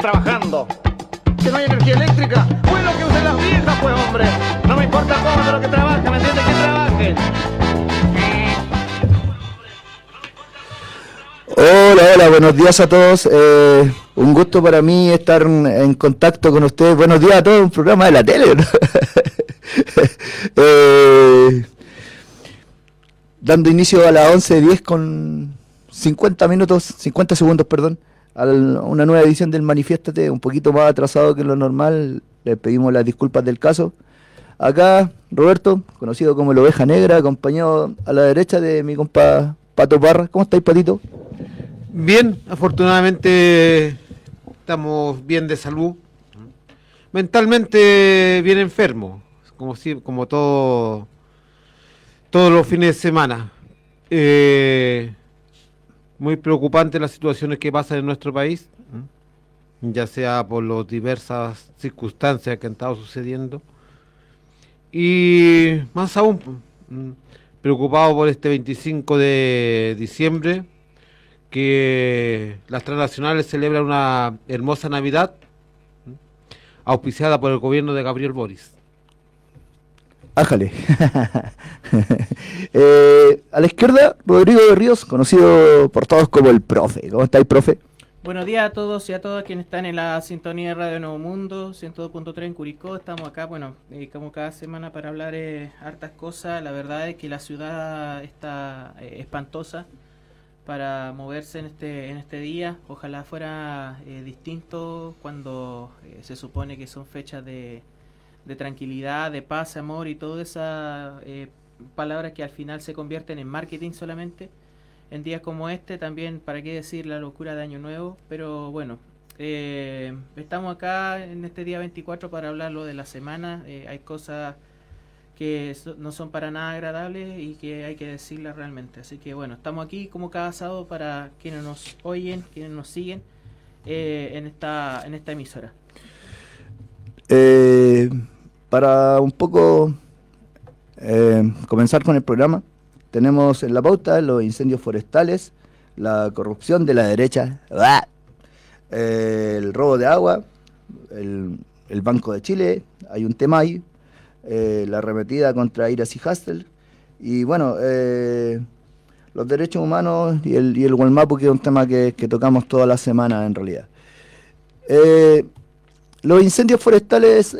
trabajando. Que no hay energía eléctrica, pues lo que usen las viejas, pues hombre. No me importa cómo, pero que trabaje, ¿me entiendes? Que trabaje. Hola, hola, buenos días a todos. Eh, un gusto para mí estar en, en contacto con ustedes. Buenos días a todos, un programa de la tele. ¿no? Eh, dando inicio a las 11.10 con 50 minutos, 50 segundos, perdón, a una nueva edición del Manifiéstate, un poquito más atrasado que lo normal. Les pedimos las disculpas del caso. Acá, Roberto, conocido como el Oveja Negra, acompañado a la derecha de mi compa Pato Parra. ¿Cómo estáis, Patito? Bien, afortunadamente estamos bien de salud. Mentalmente bien enfermo, como si, como todo todos los fines de semana. Eh, muy preocupante las situaciones que pasan en nuestro país, ya sea por las diversas circunstancias que han estado sucediendo. Y más aún, preocupado por este 25 de diciembre, que las transnacionales celebran una hermosa Navidad auspiciada por el gobierno de Gabriel Boris. Ájale. Eh, a la izquierda, Rodrigo de Ríos, conocido por todos como el profe. ¿Cómo estáis, profe? Buenos días a todos y a todas quienes están en la sintonía de Radio Nuevo Mundo, 102.3 en Curicó. Estamos acá, bueno, como cada semana para hablar eh, hartas cosas. La verdad es que la ciudad está eh, espantosa para moverse en este, en este día. Ojalá fuera distinto cuando se supone que son fechas de, de tranquilidad, de paz, amor y todas esas eh, palabras que al final se convierten en marketing solamente en días como este también, para qué decir la locura de Año Nuevo, pero bueno, eh, estamos acá en este día 24 para hablarlo de la semana, eh, hay cosas que no son para nada agradables y que hay que decirlas realmente, así que bueno, estamos aquí como cada sábado para quienes nos oyen, quienes nos siguen en, esta, en esta emisora. Eh, para un poco eh, comenzar con el programa, tenemos en la pauta los incendios forestales, la corrupción de la derecha, eh, el robo de agua, el, Banco de Chile, hay un tema ahí, eh, la arremetida contra Iras y Hastel, y bueno, los derechos humanos y el, y el que es un tema que, tocamos toda la semana en realidad. Los incendios forestales,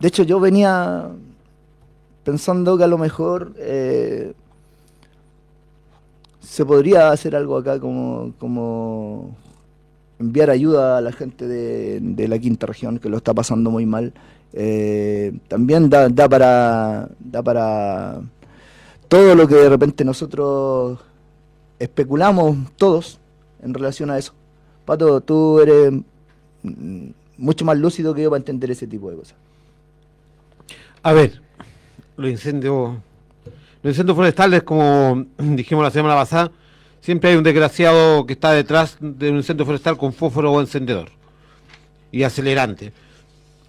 de hecho yo venía pensando que a lo mejor eh, se podría hacer algo acá como, como enviar ayuda a la gente de, la quinta región que lo está pasando muy mal. Eh, también da, da para da para todo lo que de repente nosotros especulamos todos en relación a eso. Pato, tú eres mm, mucho más lúcido que yo para entender ese tipo de cosas. A ver, los incendios, los incendios forestales, como dijimos la semana pasada, siempre hay un desgraciado que está detrás de un incendio forestal con fósforo o encendedor y acelerante.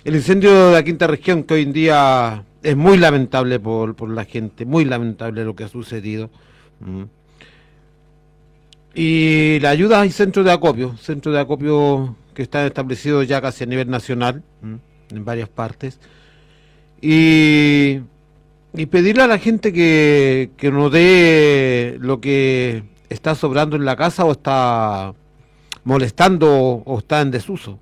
El incendio de la quinta región, que hoy en día es muy lamentable por, por la gente, muy lamentable lo que ha sucedido. Y la ayuda hay centros de acopio, centros de acopio que están establecidos ya casi a nivel nacional, en varias partes y, y pedirle a la gente que, que nos dé lo que está sobrando en la casa o está molestando o está en desuso.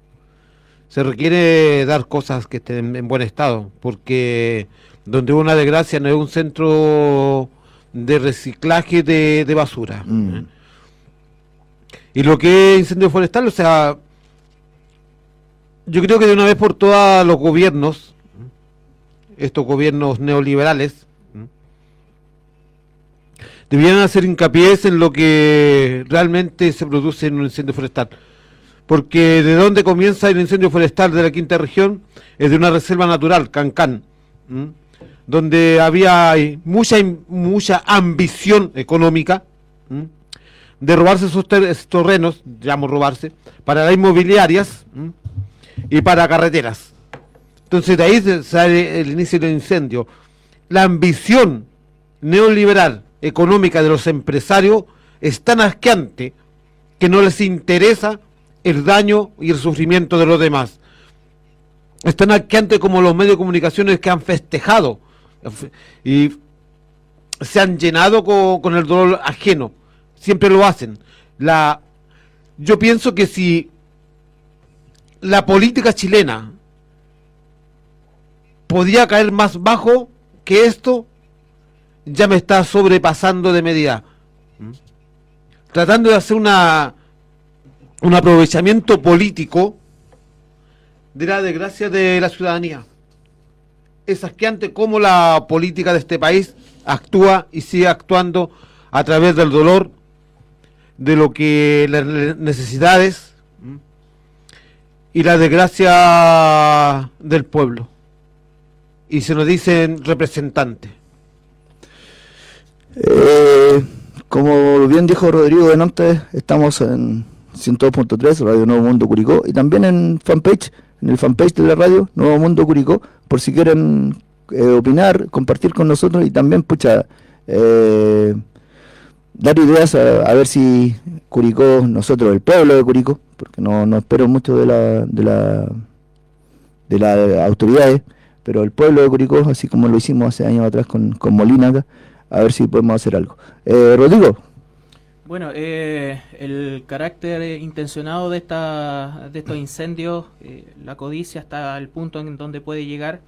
Se requiere dar cosas que estén en buen estado, porque donde hubo una desgracia no es un centro de reciclaje de, de basura. Mm. Y lo que es incendio forestal, o sea, yo creo que de una vez por todas los gobiernos, estos gobiernos neoliberales, ¿m? debían hacer hincapié en lo que realmente se produce en un incendio forestal. Porque de dónde comienza el incendio forestal de la quinta región es de una reserva natural, Cancán, donde había mucha mucha ambición económica de robarse esos, ter- esos terrenos, llamo robarse, para las inmobiliarias y para carreteras. Entonces de ahí sale el inicio del incendio. La ambición neoliberal económica de los empresarios es tan asqueante que no les interesa el daño y el sufrimiento de los demás. Están aquí ante como los medios de comunicaciones que han festejado y se han llenado con, el dolor ajeno. Siempre lo hacen. La, yo pienso que si la política chilena podía caer más bajo que esto, ya me está sobrepasando de medida. ¿Mm? Tratando de hacer una un aprovechamiento político de la desgracia de la ciudadanía. Es asqueante cómo la política de este país actúa y sigue actuando a través del dolor, de lo que las necesidades y la desgracia del pueblo. Y se nos dicen representantes. Eh, como bien dijo Rodrigo de Nantes, estamos en 102.3, Radio Nuevo Mundo Curicó, y también en fanpage, en el fanpage de la radio Nuevo Mundo Curicó, por si quieren eh, opinar, compartir con nosotros y también, pucha, eh, dar ideas a, ver si Curicó, nosotros, el pueblo de Curicó, porque no, no espero mucho de la, de la de las autoridades, pero el pueblo de Curicó, así como lo hicimos hace años atrás con, con Molina a ver si podemos hacer algo. Eh, Rodrigo, bueno, eh, el carácter intencionado de, esta, de estos incendios, eh, la codicia hasta el punto en donde puede llegar,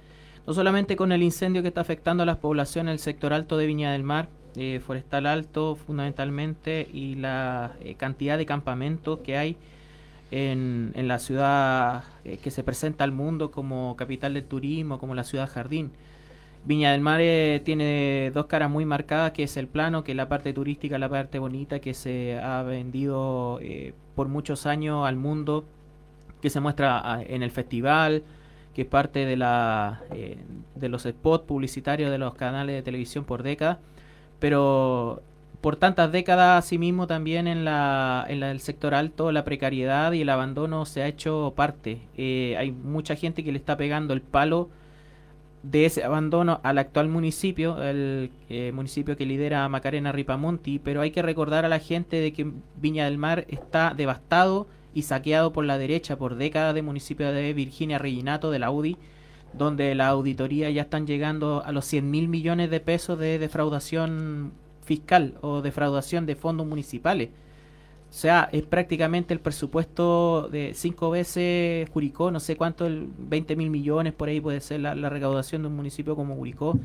no solamente con el incendio que está afectando a las poblaciones del sector alto de Viña del Mar, eh, forestal alto fundamentalmente, y la cantidad de campamentos que hay en, en la ciudad que se presenta al mundo como capital del turismo, como la ciudad jardín. Viña del Mar eh, tiene dos caras muy marcadas, que es el plano, que es la parte turística, la parte bonita, que se ha vendido eh, por muchos años al mundo, que se muestra ah, en el festival, que es parte de, la, eh, de los spots publicitarios de los canales de televisión por décadas, pero por tantas décadas, asimismo, también en, la, en el sector alto, la precariedad y el abandono se ha hecho parte. hay mucha gente que le está pegando el palo de ese abandono al actual municipio, el eh, municipio que lidera Macarena Ripamonti, pero hay que recordar a la gente de que Viña del Mar está devastado y saqueado por la derecha por décadas de municipio de Virginia Reginato de la UDI, donde la auditoría ya están llegando a los 100 mil millones de pesos de defraudación fiscal o defraudación de fondos municipales. O sea, es prácticamente el presupuesto de cinco veces Curicó, no sé cuánto, el 20 mil millones por ahí puede ser la, recaudación de un municipio como Curicó.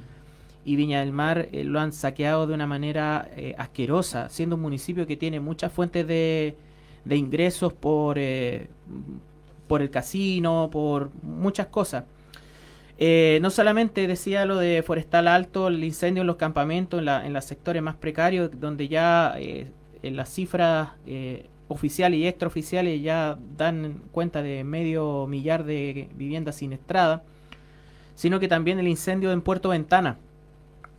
Y Viña del Mar eh, lo han saqueado de una manera eh, asquerosa, siendo un municipio que tiene muchas fuentes de, de ingresos por, eh, por el casino, por muchas cosas. No solamente decía lo de Forestal Alto, el incendio en los campamentos, en, la, en los sectores más precarios, donde ya las cifras eh, oficiales y extraoficiales ya dan cuenta de medio millar de viviendas siniestradas, sino que también el incendio en Puerto Ventana.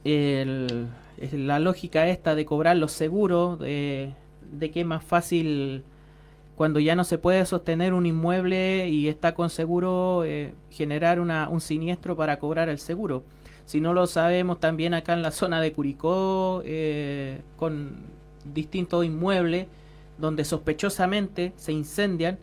la lógica esta de cobrar los seguros, de, que es más fácil cuando ya no se puede sostener un inmueble y está con seguro, eh, generar una, un siniestro para cobrar el seguro. Si no lo sabemos también acá en la zona de Curicó, eh, con distintos inmuebles donde sospechosamente se incendian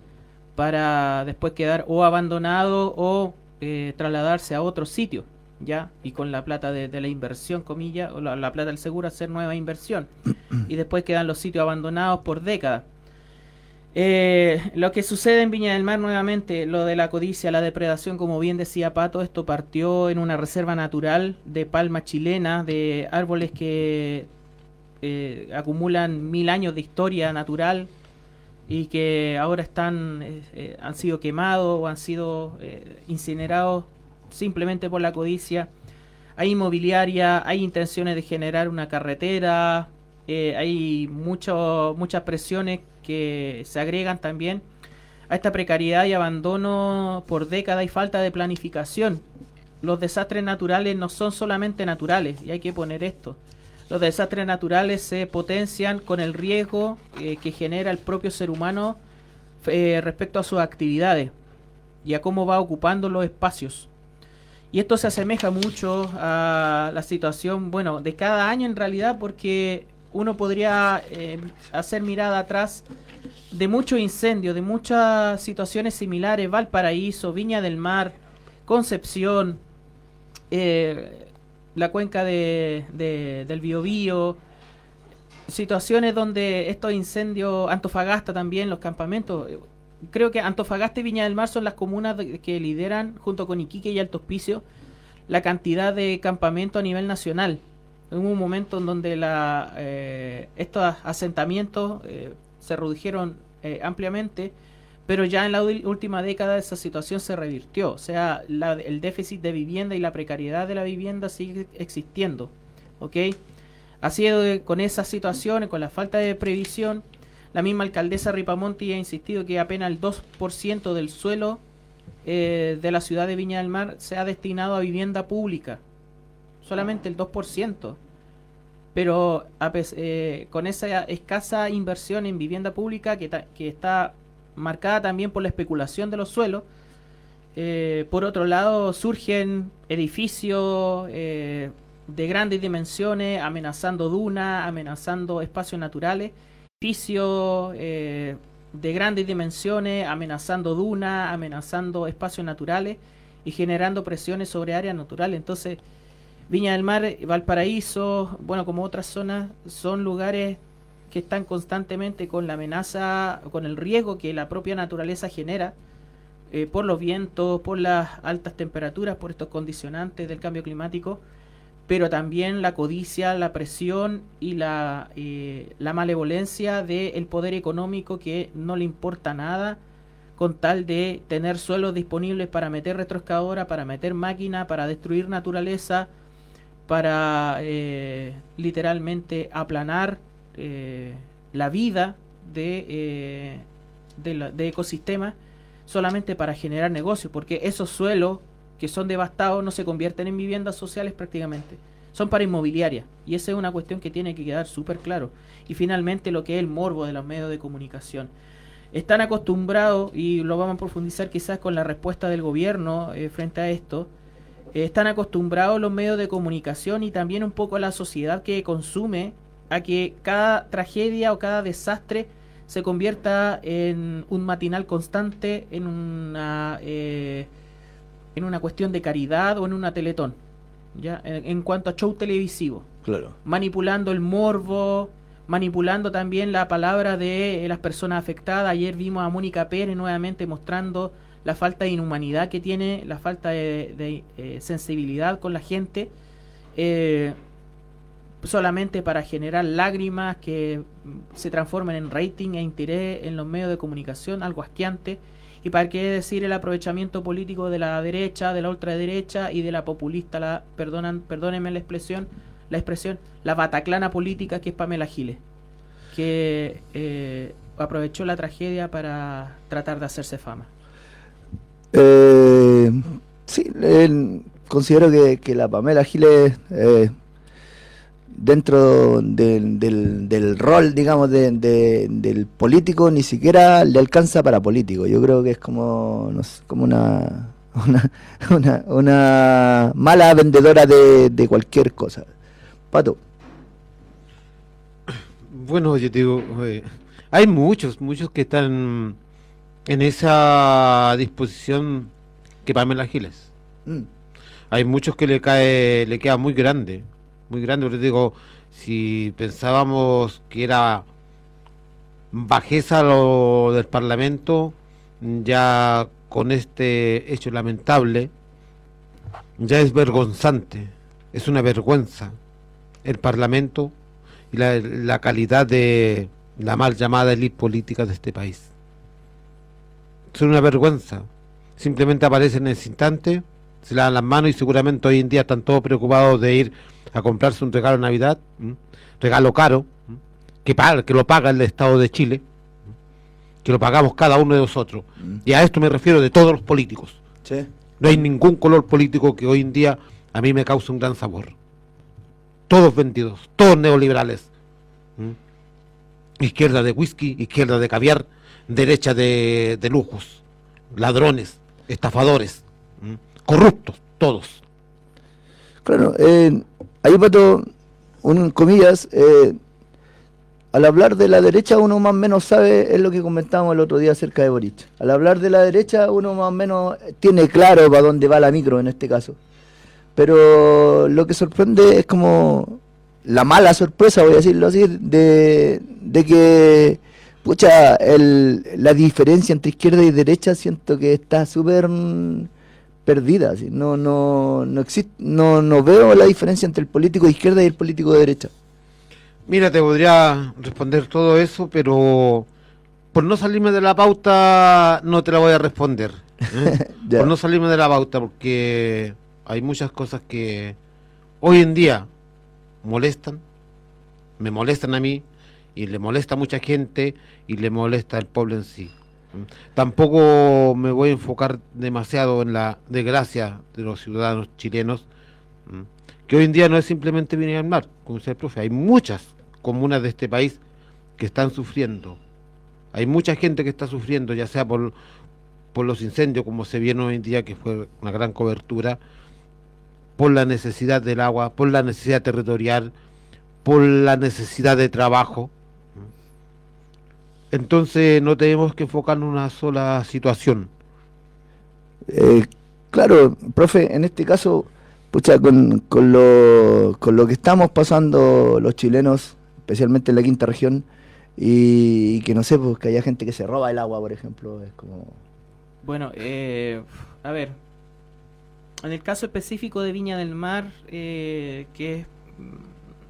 para después quedar o abandonado o eh, trasladarse a otro sitio, ¿ya? Y con la plata de, la inversión, comilla, o la, plata del seguro hacer nueva inversión. y después quedan los sitios abandonados por décadas. Eh, lo que sucede en Viña del Mar nuevamente, lo de la codicia, la depredación, como bien decía Pato, esto partió en una reserva natural de palma chilena, de árboles que eh, acumulan mil años de historia natural y que ahora están eh, eh, han sido quemados o han sido incinerados simplemente por la codicia. Hay inmobiliaria, hay intenciones de generar una carretera, hay mucho, muchas presiones que se agregan también a esta precariedad y abandono por décadas y falta de planificación. Los desastres naturales no son solamente naturales y hay que poner esto los desastres naturales se potencian con el riesgo eh, que genera el propio ser humano eh, respecto a sus actividades y a cómo va ocupando los espacios. Y esto se asemeja mucho a la situación, bueno, de cada año en realidad, porque uno podría eh, hacer mirada atrás de muchos incendios, de muchas situaciones similares, Valparaíso, Viña del Mar, Concepción, eh, la cuenca de, del Biobío, situaciones donde estos incendios, Antofagasta también, los campamentos, creo que Antofagasta y Viña del Mar son las comunas que lideran, junto con Iquique y Alto Hospicio, la cantidad de campamentos a nivel nacional. Hubo un momento en donde la, eh, estos asentamientos eh, se redujeron eh, ampliamente, pero ya en la última década esa situación se revirtió. O sea, el déficit de vivienda y la precariedad de la vivienda sigue existiendo. ¿Ok? Así con esas situaciones, con la falta de previsión, la misma alcaldesa Ripamonti ha insistido que apenas el 2% del suelo de la ciudad de Viña del Mar se ha destinado a vivienda pública. Solamente el 2%. Pero eh, con esa escasa inversión en vivienda pública que, que, está marcada también por la especulación de los suelos, eh, por otro lado surgen edificios de grandes dimensiones amenazando dunas, amenazando espacios naturales, edificios de grandes dimensiones, amenazando dunas, amenazando espacios naturales y generando presiones sobre áreas naturales. Entonces, Viña del Mar, Valparaíso, bueno, como otras zonas, son lugares que están constantemente con la amenaza, con el riesgo que la propia naturaleza genera eh, por los vientos, por las altas temperaturas, por estos condicionantes del cambio climático pero también la codicia, la presión y la, eh, malevolencia del poder económico que no le importa nada con tal de tener suelos disponibles para meter retroexcavadora, para meter máquina, para destruir naturaleza, para eh, literalmente aplanar eh, la vida de, de, de ecosistemas solamente para generar negocios, porque esos suelos que son devastados no se convierten en viviendas sociales prácticamente. Son para inmobiliaria. Y esa es una cuestión que tiene que quedar súper claro. Y finalmente lo que es el morbo de los medios de comunicación. Están acostumbrados, y lo vamos a profundizar quizás con la respuesta del gobierno eh, frente a esto, eh, están acostumbrados los medios de comunicación y también un poco la sociedad que consume a que cada tragedia o cada desastre se convierta en un matinal constante, en una... Eh, en una cuestión de caridad o en una teletón, ¿ya? En, cuanto a show televisivo. Claro. Manipulando el morbo, manipulando también la palabra de las personas afectadas. Ayer vimos a Mónica Pérez nuevamente mostrando la falta de inhumanidad que tiene, la falta de, eh, sensibilidad con la gente, eh, solamente para generar lágrimas que se transformen en rating e interés en los medios de comunicación, algo asqueante y para qué decir el aprovechamiento político de la derecha, de la ultraderecha y de la populista, la perdonan, perdónenme la expresión, la expresión, la bataclana política que es Pamela Giles, que eh, aprovechó la tragedia para tratar de hacerse fama. Eh, sí, considero que, que, la Pamela Giles eh, dentro del, del, rol, digamos, del político, ni siquiera le alcanza para político. Yo creo que es como, como una, una, una, mala vendedora de, cualquier cosa. Pato. Bueno, yo digo, hay muchos, muchos que están en esa disposición que Pamela Giles. Mm. Hay muchos que le cae, le queda muy grande muy grande, pero digo, si pensábamos que era bajeza lo del Parlamento, ya con este hecho lamentable, ya es vergonzante, es una vergüenza el Parlamento y la, la calidad de la mal llamada élite política de este país. Es una vergüenza. Simplemente aparece en ese instante, se le dan las manos y seguramente hoy en día están todos preocupados de ir a comprarse un regalo de Navidad, regalo caro, que, paga, que lo paga el Estado de Chile, que lo pagamos cada uno de nosotros. Y a esto me refiero de todos los políticos. No hay ningún color político que hoy en día a mí me cause un gran sabor. Todos vendidos, todos neoliberales. Izquierda de whisky, izquierda de caviar, derecha de, de lujos, ladrones, estafadores, corruptos, todos. Claro, eh, ahí Pato, un, comillas, eh, al hablar de la derecha uno más o menos sabe, es lo que comentábamos el otro día acerca de Boric. Al hablar de la derecha uno más o menos tiene claro para dónde va la micro en este caso. Pero lo que sorprende es como la mala sorpresa, voy a decirlo así, de, de que pucha, el, la diferencia entre izquierda y derecha siento que está súper perdida. No, no, no, existe, no, no veo la diferencia entre el político de izquierda y el político de derecha. Mira, te podría responder todo eso, pero por no salirme de la pauta no te la voy a responder. ¿eh? por no salirme de la pauta, porque hay muchas cosas que hoy en día molestan, me molestan a mí y le molesta a mucha gente y le molesta al pueblo en sí. Tampoco me voy a enfocar demasiado en la desgracia de los ciudadanos chilenos, que hoy en día no es simplemente venir al mar, como dice el profe, hay muchas comunas de este país que están sufriendo. Hay mucha gente que está sufriendo, ya sea por, por los incendios, como se viene hoy en día, que fue una gran cobertura, por la necesidad del agua, por la necesidad territorial, por la necesidad de trabajo. Entonces no tenemos que enfocar en una sola situación. Eh, claro, profe, en este caso, pucha, con, con, lo, con lo que estamos pasando los chilenos, especialmente en la quinta región, y, que no sé, pues que haya gente que se roba el agua, por ejemplo, es como... Bueno, eh, a ver, en el caso específico de Viña del Mar, eh, que es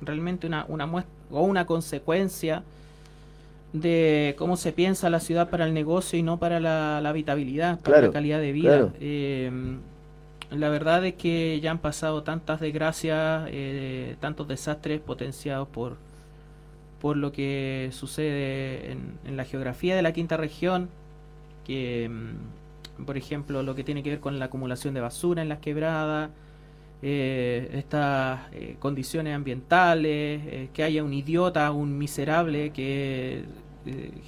realmente una, una muestra o una consecuencia de cómo se piensa la ciudad para el negocio y no para la, habitabilidad, para la calidad de vida. Eh, la verdad es que ya han pasado tantas desgracias, eh, tantos desastres potenciados por, por lo que sucede en, en la geografía de la quinta región, que mm, por ejemplo, lo que tiene que ver con la acumulación de basura en las quebradas, eh, estas eh, condiciones ambientales, eh, que haya un idiota, un miserable que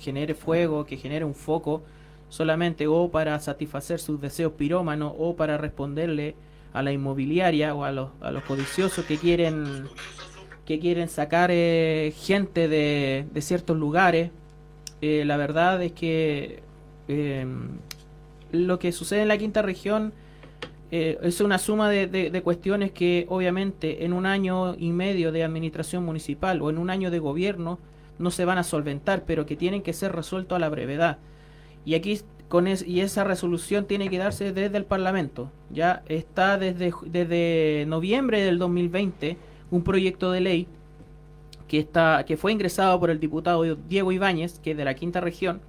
genere fuego, que genere un foco solamente o para satisfacer sus deseos pirómanos o para responderle a la inmobiliaria o a los, a los codiciosos que quieren que quieren sacar gente de, de, ciertos lugares. la verdad es que lo que sucede en la quinta región eh, es una suma de, cuestiones que obviamente en un año y medio de administración municipal o en un año de gobierno no se van a solventar, pero que tienen que ser resueltos a la brevedad. Y aquí con y esa resolución tiene que darse desde el Parlamento. Ya está desde, desde noviembre del 2020 un proyecto de ley que está que fue ingresado por el diputado Diego Ibáñez, que es de la quinta región,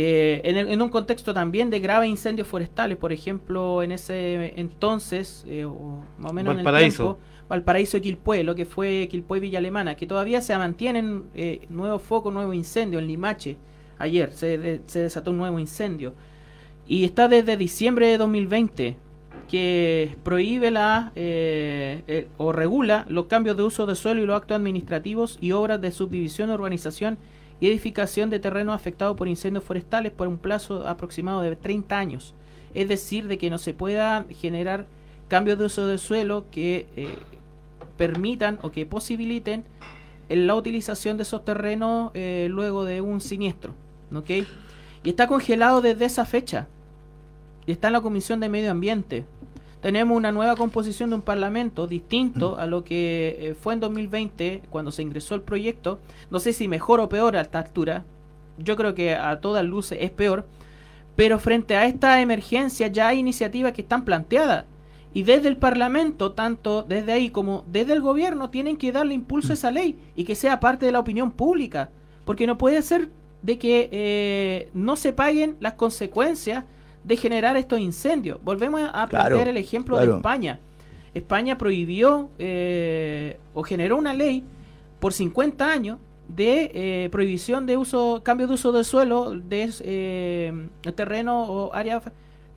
eh, en, un contexto también de graves incendios forestales, por ejemplo, en ese entonces, eh, más o menos en el tiempo, Valparaíso y Quilpué, lo que fue Quilpué Villa Alemana, que todavía se mantienen eh, nuevos focos, nuevo incendio en Limache. Ayer se, se, desató un nuevo incendio. Y está desde diciembre de 2020 que prohíbe la o regula los cambios de uso de suelo y los actos administrativos y obras de subdivisión, urbanización y edificación de terrenos afectados por incendios forestales por un plazo aproximado de 30 años. Es decir, de que no se pueda generar cambios de uso del suelo que eh, permitan o que posibiliten la utilización de esos terrenos eh, luego de un siniestro. Y está congelado desde esa fecha. Y está en la Comisión de Medio Ambiente tenemos una nueva composición de un parlamento distinto a lo que eh, fue en 2020 cuando se ingresó el proyecto. No sé si mejor o peor a esta altura. Yo creo que a todas luces es peor. Pero frente a esta emergencia ya hay iniciativas que están planteadas. Y desde el Parlamento, tanto desde ahí como desde el gobierno, tienen que darle impulso a esa ley y que sea parte de la opinión pública. Porque no puede ser de que eh, no se paguen las consecuencias de generar estos incendios. Volvemos a plantear el ejemplo de España. España prohibió eh, o generó una ley por 50 años de eh, prohibición de uso, cambio de uso del suelo de eh, terreno o áreas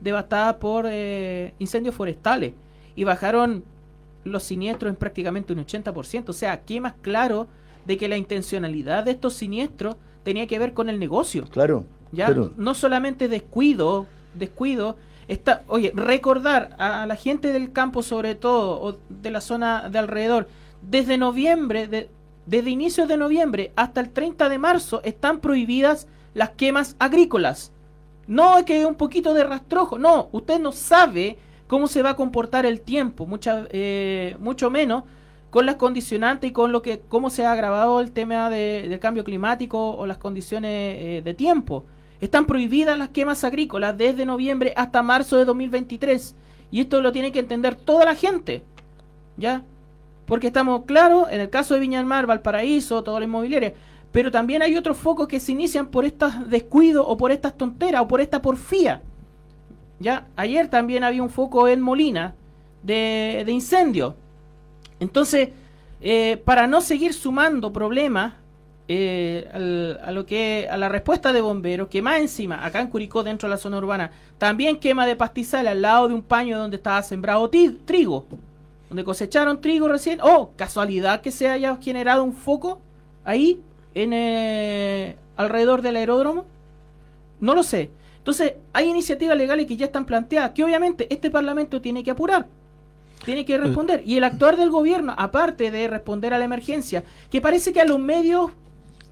devastadas por eh, incendios forestales y bajaron los siniestros en prácticamente un 80%. O sea, aquí más claro de que la intencionalidad de estos siniestros tenía que ver con el negocio. Claro. Ya no solamente descuido descuido. Está, oye, recordar a, la gente del campo, sobre todo, o de la zona de alrededor, desde noviembre de, desde inicios de noviembre hasta el 30 de marzo están prohibidas las quemas agrícolas. No es que un poquito de rastrojo, no, usted no sabe cómo se va a comportar el tiempo, mucha, eh, mucho menos con las condicionantes y con lo que cómo se ha agravado el tema del cambio climático o las condiciones eh, de tiempo. Están prohibidas las quemas agrícolas desde noviembre hasta marzo de 2023 y esto lo tiene que entender toda la gente, ¿ya? Porque estamos claros, en el caso de Viña del Valparaíso, toda la inmobiliaria, pero también hay otros focos que se inician por estos descuidos o por estas tonteras o por esta porfía. ¿Ya? Ayer también había un foco en Molina de, de incendio. Entonces, eh, para no seguir sumando problemas eh, a lo que a la respuesta de bomberos, que más encima, acá en Curicó, dentro de la zona urbana, también quema de pastizales al lado de un paño donde estaba sembrado trigo, donde cosecharon trigo recién. Oh, casualidad que se haya generado un foco ahí, en eh, alrededor del aeródromo. No lo sé. Entonces, hay iniciativas legales que ya están planteadas, que obviamente este Parlamento tiene que apurar tiene que responder. Y el actuar del gobierno, aparte de responder a la emergencia, que parece que a los medios,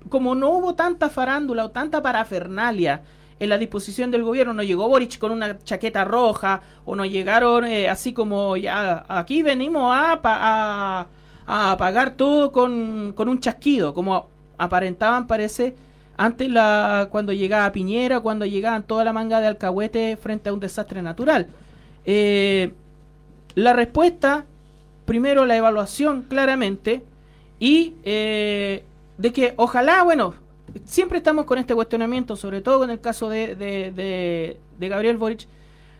como no hubo tanta farándula o tanta parafernalia en la disposición del gobierno, no llegó Boric con una chaqueta roja, o no llegaron eh, así como ya aquí venimos a, a, apagar todo con, con un chasquido, como aparentaban, parece, antes la, cuando llegaba Piñera, cuando llegaban toda la manga de alcahuete frente a un desastre natural. Eh, la respuesta, primero la evaluación claramente y eh, de que ojalá, bueno, siempre estamos con este cuestionamiento, sobre todo en el caso de, de, Gabriel Boric,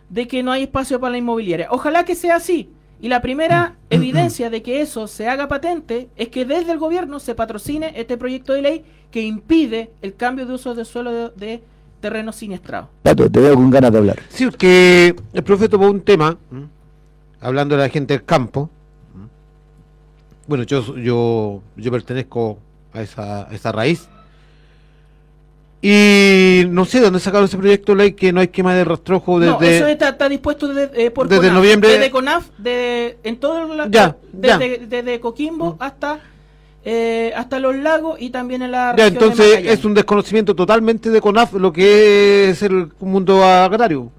de que no hay espacio para la inmobiliaria. Ojalá que sea así. Y la primera evidencia de que eso se haga patente es que desde el gobierno se patrocine este proyecto de ley que impide el cambio de uso de suelo de, terrenos siniestrados. Pato, te veo con ganas de hablar. Sí, que el profe tomó un tema hablando de la gente del campo, bueno, yo, yo, yo pertenezco a esa, esa raíz. Y no sé dónde sacaron ese proyecto de ley que no hay quema de rastrojo desde. No, eso está, dispuesto desde, eh, por desde noviembre. Desde CONAF, de, en el ya, desde, desde, Coquimbo mm. hasta eh, hasta los lagos y también en la. Ya, entonces es un desconocimiento totalmente de CONAF lo que es el mundo agrario.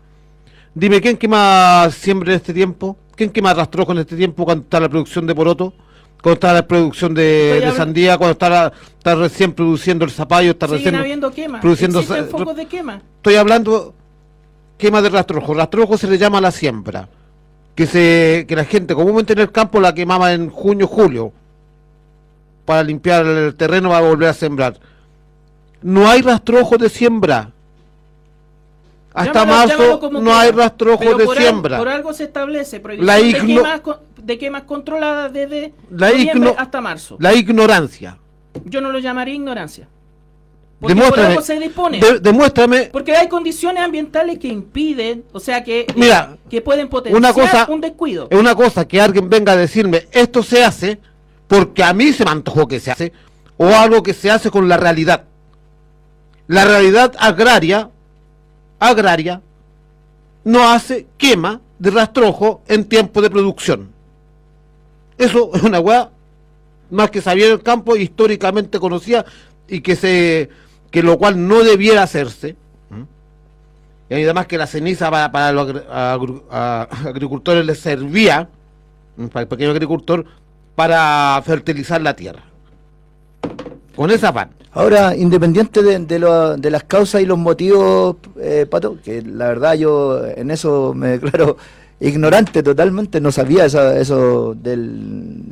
Dime, ¿quién quema siempre en este tiempo? ¿Quién quema rastrojo en este tiempo cuando está la producción de poroto? Cuando está la producción de, sandía, cuando está, está recién produciendo el zapallo, está recién habiendo quema. produciendo focos de quema. Estoy hablando quema de rastrojo. Rastrojo se le llama a la siembra. Que se que la gente comúnmente en el campo la quemaba en junio, julio para limpiar el terreno para volver a sembrar. No hay rastrojo de siembra. Hasta marzo no hay rastrojo de siembra. por algo se establece prohibición de, quemas, de quemas controladas desde la noviembre hasta marzo. La ignorancia. Yo no lo llamaría ignorancia. Porque demuéstrame, por algo se dispone. demuéstrame. Porque hay condiciones ambientales que impiden, o sea, que, Mira, que pueden potenciar un descuido. Es una cosa que alguien venga a decirme, esto se hace porque a mí se me antojó que se hace, o algo que se hace con la realidad. La realidad agraria agraria no hace quema de rastrojo en tiempo de producción. Eso es una weá más que sabía el campo, históricamente conocía y que se que lo cual no debiera hacerse. Y además que la ceniza para, los agricultores les servía, para el pequeño agricultor, para fertilizar la tierra. Con esa pan. Ahora, independiente de, las causas y los motivos, eh, Pato, que la verdad yo en eso me declaro ignorante totalmente, no sabía eso, de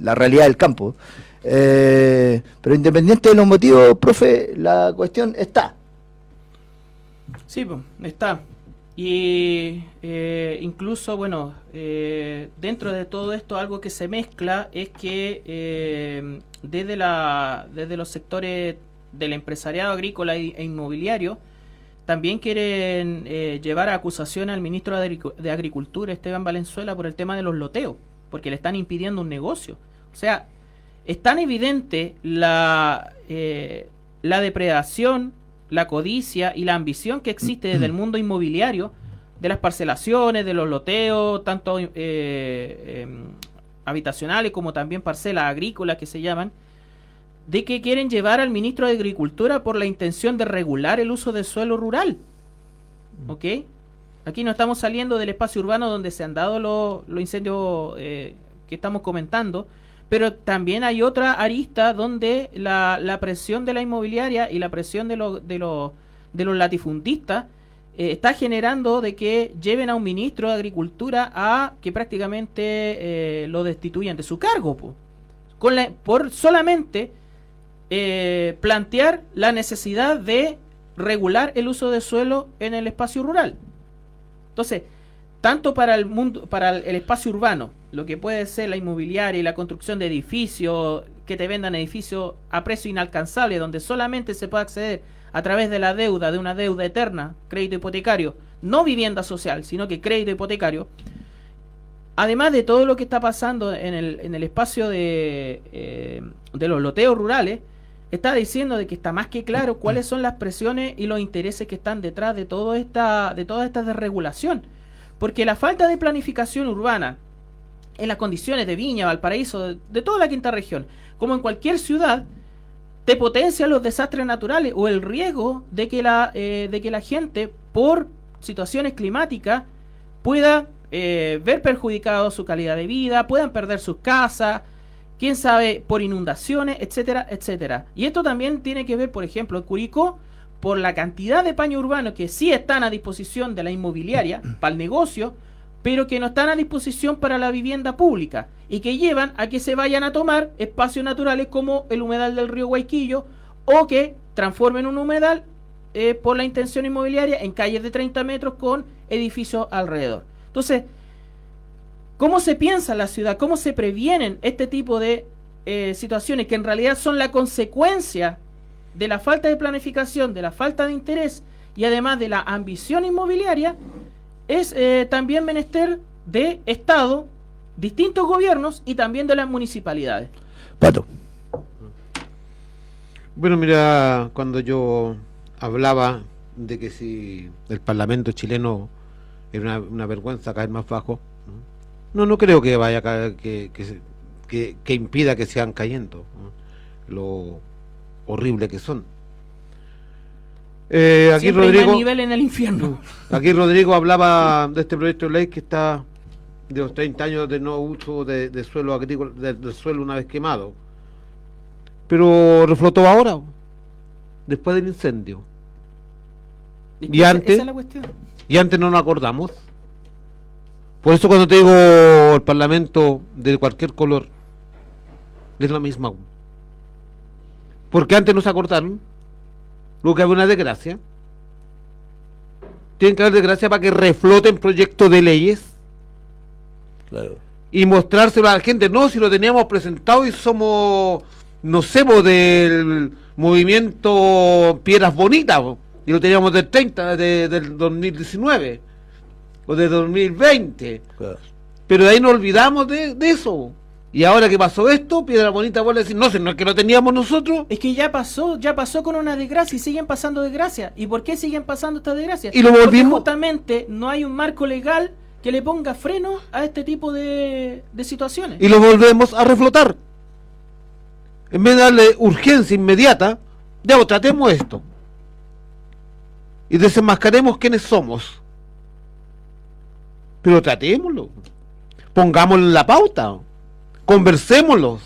la realidad del campo. Eh, pero independiente de los motivos, profe, la cuestión está. Sí, está. Y eh, incluso, bueno, dentro de todo esto, algo que se mezcla es que desde, la, desde los sectores del empresariado agrícola e inmobiliario también quieren eh, llevar a acusación al ministro de Agricultura, Esteban Valenzuela, por el tema de los loteos, porque le están impidiendo un negocio. O sea, es tan evidente la, eh, la depredación, la codicia y la ambición que existe desde el mundo inmobiliario de las parcelaciones, de los loteos, tanto eh, em, habitacionales como también parcelas agrícolas que se llaman, de que quieren llevar al ministro de Agricultura por la intención de regular el uso del suelo rural. ¿Ok? Aquí no estamos saliendo del espacio urbano donde se han dado los, los incendios eh, que estamos comentando, pero también hay otra arista donde la, la presión de la inmobiliaria y la presión de, los de, los de los latifundistas eh, está generando de que lleven a un ministro de Agricultura a que prácticamente eh, lo destituyan de su cargo, po. Con la- por solamente eh, plantear la necesidad de regular el uso de suelo en el espacio rural. Entonces, tanto para el mundo, para el, espacio urbano, lo que puede ser la inmobiliaria y la construcción de edificios, que te vendan edificios a precio inalcanzable, donde solamente se puede acceder a través de la deuda, de una deuda eterna, crédito hipotecario, no vivienda social, sino que crédito hipotecario, además de todo lo que está pasando en el, en el espacio de, eh, de los loteos rurales, está diciendo de que está más que claro cuáles son las presiones y los intereses que están detrás de todo esta de toda esta desregulación. Porque la falta de planificación urbana en las condiciones de Viña, Valparaíso, de, de toda la quinta región, como en cualquier ciudad, te potencia los desastres naturales o el riesgo de que la, eh, de que la gente, por situaciones climáticas, pueda eh, ver perjudicado su calidad de vida, puedan perder sus casas, quién sabe, por inundaciones, etcétera, etcétera. Y esto también tiene que ver, por ejemplo, en Curicó, por la cantidad de paño urbano que sí están a disposición de la inmobiliaria para el negocio, pero que no están a disposición para la vivienda pública y que llevan a que se vayan a tomar espacios naturales como el humedal del río Guayquillo o que transformen un humedal eh, por la intención inmobiliaria en calles de 30 metros con edificios alrededor. Entonces, ¿cómo se piensa la ciudad? ¿Cómo se previenen este tipo de eh, situaciones que en realidad son la consecuencia de la falta de planificación, de la falta de interés y además de la ambición inmobiliaria? Es eh, también menester de Estado, distintos gobiernos y también de las municipalidades. Pato. Bueno, mira, cuando yo hablaba de que si el Parlamento chileno era una, una vergüenza caer más bajo, no, no creo que vaya a caer, que, que, que- que impida que sigan cayendo, ¿no? lo horrible que son. Eh, aquí Siempre Rodrigo, nivel en el infierno. aquí Rodrigo hablaba de este proyecto de ley que está de los 30 años de no uso de, de suelo agrícola, de- del suelo una vez quemado. Pero reflotó ahora, después del incendio. ¿Y antes? esa es la cuestión. Y antes no nos acordamos. Por eso cuando te digo el Parlamento de cualquier color, es la misma. Porque antes no se acordaron. Luego que había una desgracia. Tienen que haber desgracia para que refloten proyectos de leyes Claro. y mostrárselo a la gente. No, si lo teníamos presentado y somos, no sé, po, del movimiento Piedras Bonitas, po, y lo teníamos del 30, de- del 2019 o de 2020. claro. Pero de ahí nos olvidamos de, de eso. Y ahora que pasó esto, Piedra Bonita vuelve a decir, no, si no es que lo teníamos nosotros. Es que ya pasó, ya pasó con una desgracia y siguen pasando desgracias. ¿Y por qué siguen pasando estas desgracias? Y lo Porque volvimos- justamente no hay un marco legal que le ponga freno a este tipo de, de situaciones. y lo volvemos a reflotar. En vez de darle urgencia inmediata, ya tratemos esto. Y desenmascaremos quiénes somos. Pero tratémoslo. Pongámoslo en la pauta. Conversémoslo.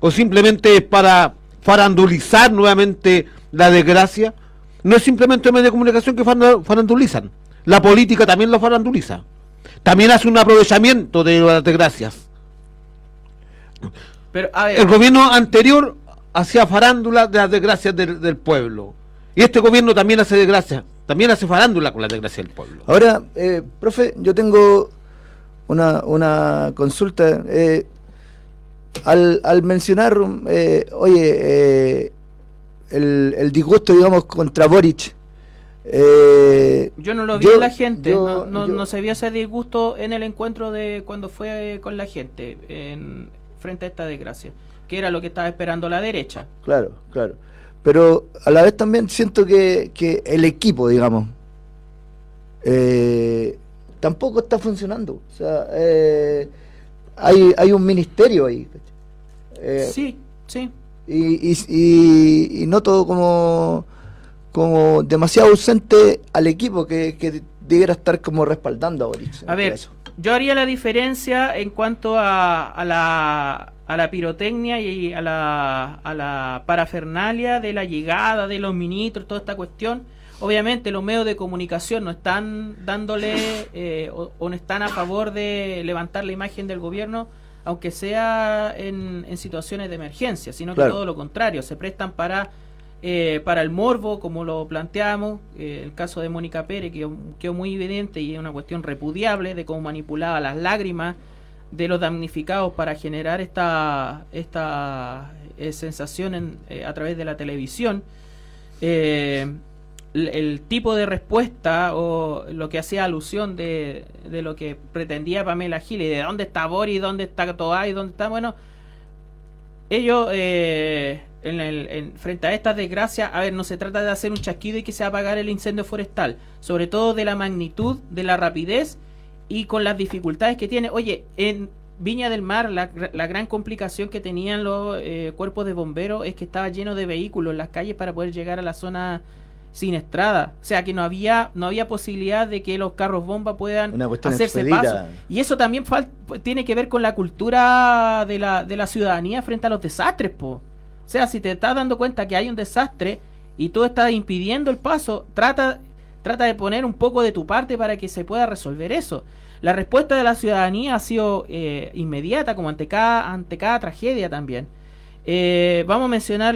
O simplemente es para farandulizar nuevamente la desgracia. No es simplemente un medio de comunicación que farandulizan. La política también lo faranduliza. También hace un aprovechamiento de las desgracias. Pero, a ver, El gobierno anterior hacía farándula de las desgracias del, del pueblo. Y este gobierno también hace desgracia. También hace farándula con las desgracias del pueblo. Ahora, eh, profe, yo tengo una, una consulta. eh, al, al mencionar, eh, oye, eh, el, el disgusto, digamos, contra Boric, eh, yo no lo vi yo- en la gente, yo- no, no, yo- no se vio ese disgusto en el encuentro de cuando fue con la gente en, frente a esta desgracia, que era lo que estaba esperando la derecha. Claro, claro. Pero a la vez también siento que, que el equipo, digamos, eh, tampoco está funcionando. O sea, eh, hay, hay un ministerio ahí. Eh, Sí, sí. Y, y, y, noto como, como demasiado ausente al equipo que, que debiera estar como respaldando a Boric. A ver, yo haría la diferencia en cuanto a, a, la, a la pirotecnia y a la, a la parafernalia de la llegada de los ministros, toda esta cuestión. Obviamente los medios de comunicación no están dándole eh, o, no están a favor de levantar la imagen del gobierno, aunque sea en, situaciones de emergencia, sino que todo lo contrario, se prestan para eh, para el morbo, como lo planteamos, eh, el caso de Mónica Pérez quedó, quedó, muy evidente y es una cuestión repudiable de cómo manipulaba las lágrimas de los damnificados para generar esta, esta sensación a través de la televisión. El tipo de respuesta o lo que hacía alusión de, de lo que pretendía Pamela Gil y de dónde está Boris, dónde está Toa y dónde está, bueno, ellos eh, en el, frente a esta desgracia, a ver, no se trata de hacer un chasquido y que se apagar el incendio forestal, sobre todo de la magnitud, de la rapidez y con las dificultades que tiene. Oye, en Viña del Mar, la, la gran complicación que tenían los eh, cuerpos de bomberos es que estaba lleno de vehículos en las calles para poder llegar a la zona sin estrada. O sea que no había, no había posibilidad de que los carros bomba puedan hacerse paso. Y eso también tiene que ver con la cultura de la, de la ciudadanía frente a los desastres, po. O sea, si te estás dando cuenta que hay un desastre y tú estás impidiendo el paso, trata, trata de poner un poco de tu parte para que se pueda resolver eso. La respuesta de la ciudadanía ha sido eh, inmediata, como ante cada, ante cada tragedia también. Eh, vamos a mencionar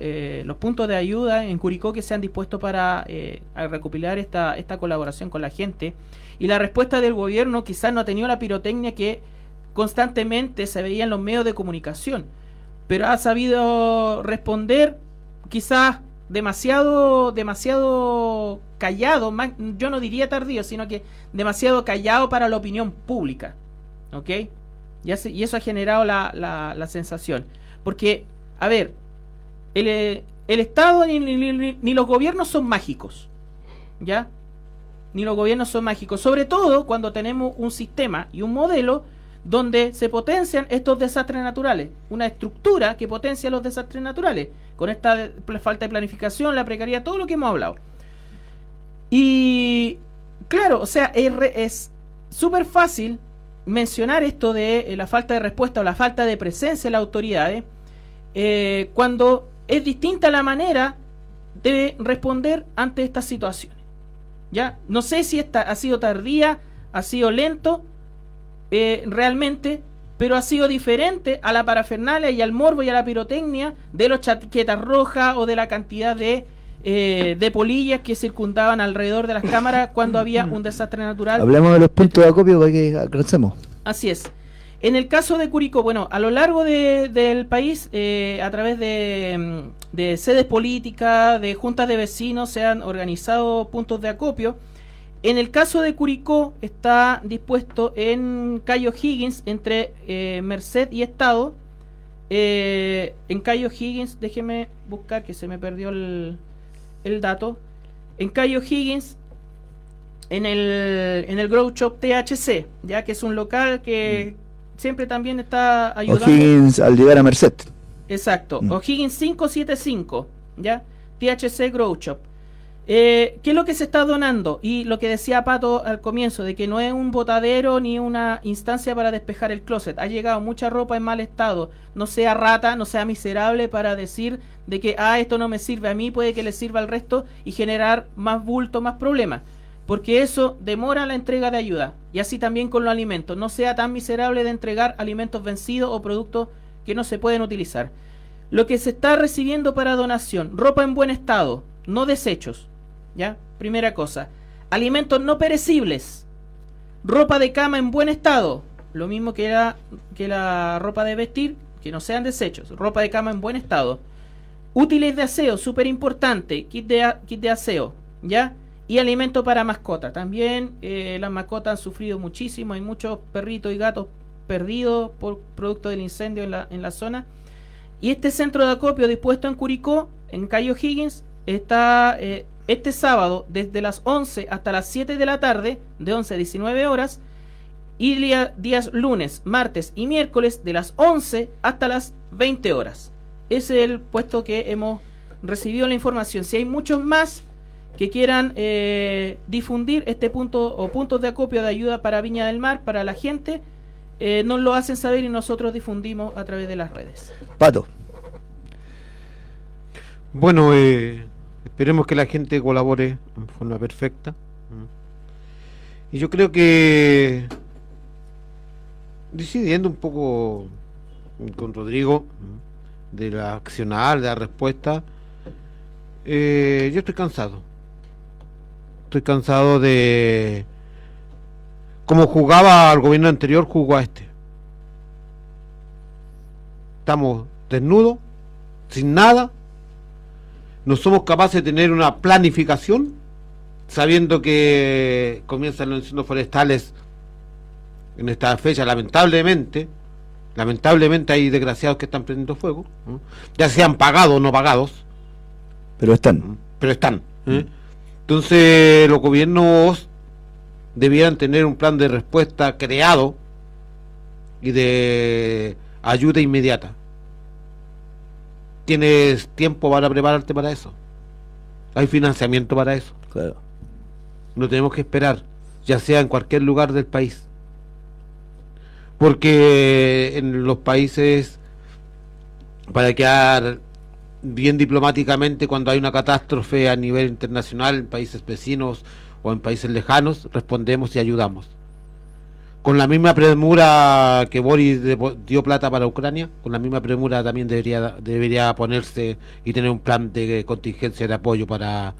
eh, los puntos de ayuda en Curicó que se han dispuesto para recopilar esta, esta colaboración con la gente. Y la respuesta del gobierno quizás no ha tenido la pirotecnia que constantemente se veía en los medios de comunicación, pero ha sabido responder quizás demasiado, demasiado callado, yo no diría tardío, sino que demasiado callado para la opinión pública. ¿Ok? Y, y eso ha generado la, la, la sensación. Porque, a ver, el, el Estado ni, ni, los gobiernos son mágicos. ¿Ya? Ni los gobiernos son mágicos. Sobre todo cuando tenemos un sistema y un modelo donde se potencian estos desastres naturales. Una estructura que potencia los desastres naturales. Con esta falta de planificación, la precariedad, todo lo que hemos hablado. Y claro, o sea, es súper fácil mencionar esto de eh, la falta de respuesta o la falta de presencia de las autoridades eh, cuando es distinta la manera de responder ante estas situaciones. ¿Ya? No sé si esta ha sido tardía, ha sido lento, eh, realmente, pero ha sido diferente a la parafernalia y al morbo y a la pirotecnia de los chaquetas rojas o de la cantidad de, eh, de polillas que circundaban alrededor de las cámaras cuando había un desastre natural. Hablemos de los puntos de acopio para que alcancemos. Así es. En el caso de Curicó, bueno, a lo largo del país, eh, a través mm, de, sedes políticas, de juntas de vecinos, se han organizado puntos de acopio. En el caso de Curicó, está dispuesto en Cayo Higgins, entre eh, Merced y Estado. Eh, en Cayo Higgins, déjeme buscar que se me perdió el, dato. En Cayo Higgins, en el, en el Grow Shop THC, ya que es un local que, mm siempre también está ayudando. O'Higgins al llegar a Merced. Exacto. Mm. O'Higgins 575, ¿ya? THC Grow Shop. Eh, ¿Qué es lo que se está donando? Y lo que decía Pato al comienzo, de que no es un botadero ni una instancia para despejar el closet. Ha llegado mucha ropa en mal estado. No sea rata, no sea miserable para decir de que, ah, esto no me sirve a mí, puede que le sirva al resto y generar más bulto, más problemas porque eso demora la entrega de ayuda. Y así también con los alimentos. No sea tan miserable de entregar alimentos vencidos o productos que no se pueden utilizar. Lo que se está recibiendo para donación, ropa en buen estado, no desechos. ¿Ya? Primera cosa. Alimentos no perecibles. Ropa de cama en buen estado. Lo mismo que la, que la ropa de vestir, que no sean desechos. Ropa de cama en buen estado. Útiles de aseo, súper importante. Kit de, kit de aseo. ¿Ya? Y alimento para mascotas. También eh, las mascotas han sufrido muchísimo. Hay muchos perritos y gatos perdidos por producto del incendio en la, en la zona. Y este centro de acopio dispuesto en Curicó, en Cayo Higgins, está eh, este sábado desde las 11 hasta las 7 de la tarde, de 11 a 19 horas. Y días lunes, martes y miércoles de las 11 hasta las 20 horas. ese es el puesto que hemos recibido la información. Si hay muchos más que quieran eh, difundir este punto o puntos de acopio de ayuda para Viña del Mar, para la gente, eh, nos lo hacen saber y nosotros difundimos a través de las redes. Pato. Bueno, eh, esperemos que la gente colabore en forma perfecta. Y yo creo que, decidiendo un poco con Rodrigo, de la accionar, de la respuesta, eh, yo estoy cansado. Estoy cansado de como jugaba al gobierno anterior, jugó a este. Estamos desnudos, sin nada, no somos capaces de tener una planificación, sabiendo que comienzan los incendios forestales en esta fecha, lamentablemente, lamentablemente hay desgraciados que están prendiendo fuego, ya sean pagados o no pagados. Pero están. Pero están. ¿eh? Entonces los gobiernos debieran tener un plan de respuesta creado y de ayuda inmediata. Tienes tiempo para prepararte para eso. Hay financiamiento para eso. Claro. No tenemos que esperar, ya sea en cualquier lugar del país. Porque en los países, para quedar bien diplomáticamente, cuando hay una catástrofe a nivel internacional, en países vecinos o en países lejanos, respondemos y ayudamos. Con la misma premura que Boris dio plata para Ucrania, con la misma premura también debería, debería ponerse y tener un plan de contingencia de apoyo para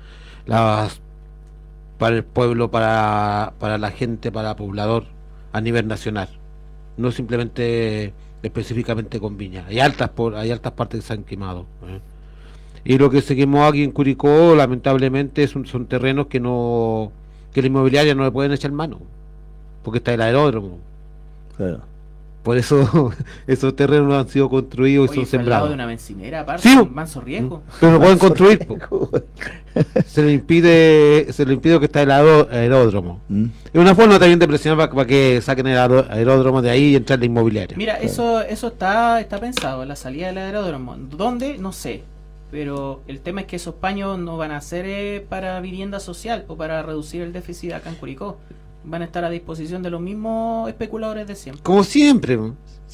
el pueblo, para, para la gente, para el poblador a nivel nacional. No simplemente específicamente con Viña. Hay altas por, hay altas partes que se han quemado. ¿eh? Y lo que se quemó aquí en Curicó, lamentablemente, son, son terrenos que no que la inmobiliaria no le pueden echar mano, porque está el aeródromo. Claro. Por eso esos terrenos no han sido construidos y son sembrados. de una bencinera, aparte, Sí. un manso riesgo. Pero no pueden construir. po. Se le impide se le impide que está el aeródromo. Mm. Es una forma también de presionar para, que saquen el aeródromo de ahí y entrar la inmobiliaria. Mira, eso eso está está pensado, la salida del aeródromo. ¿Dónde? No sé. Pero el tema es que esos paños no van a ser eh, para vivienda social o para reducir el déficit acá en Curicó. Van a estar a disposición de los mismos especuladores de siempre. Como siempre,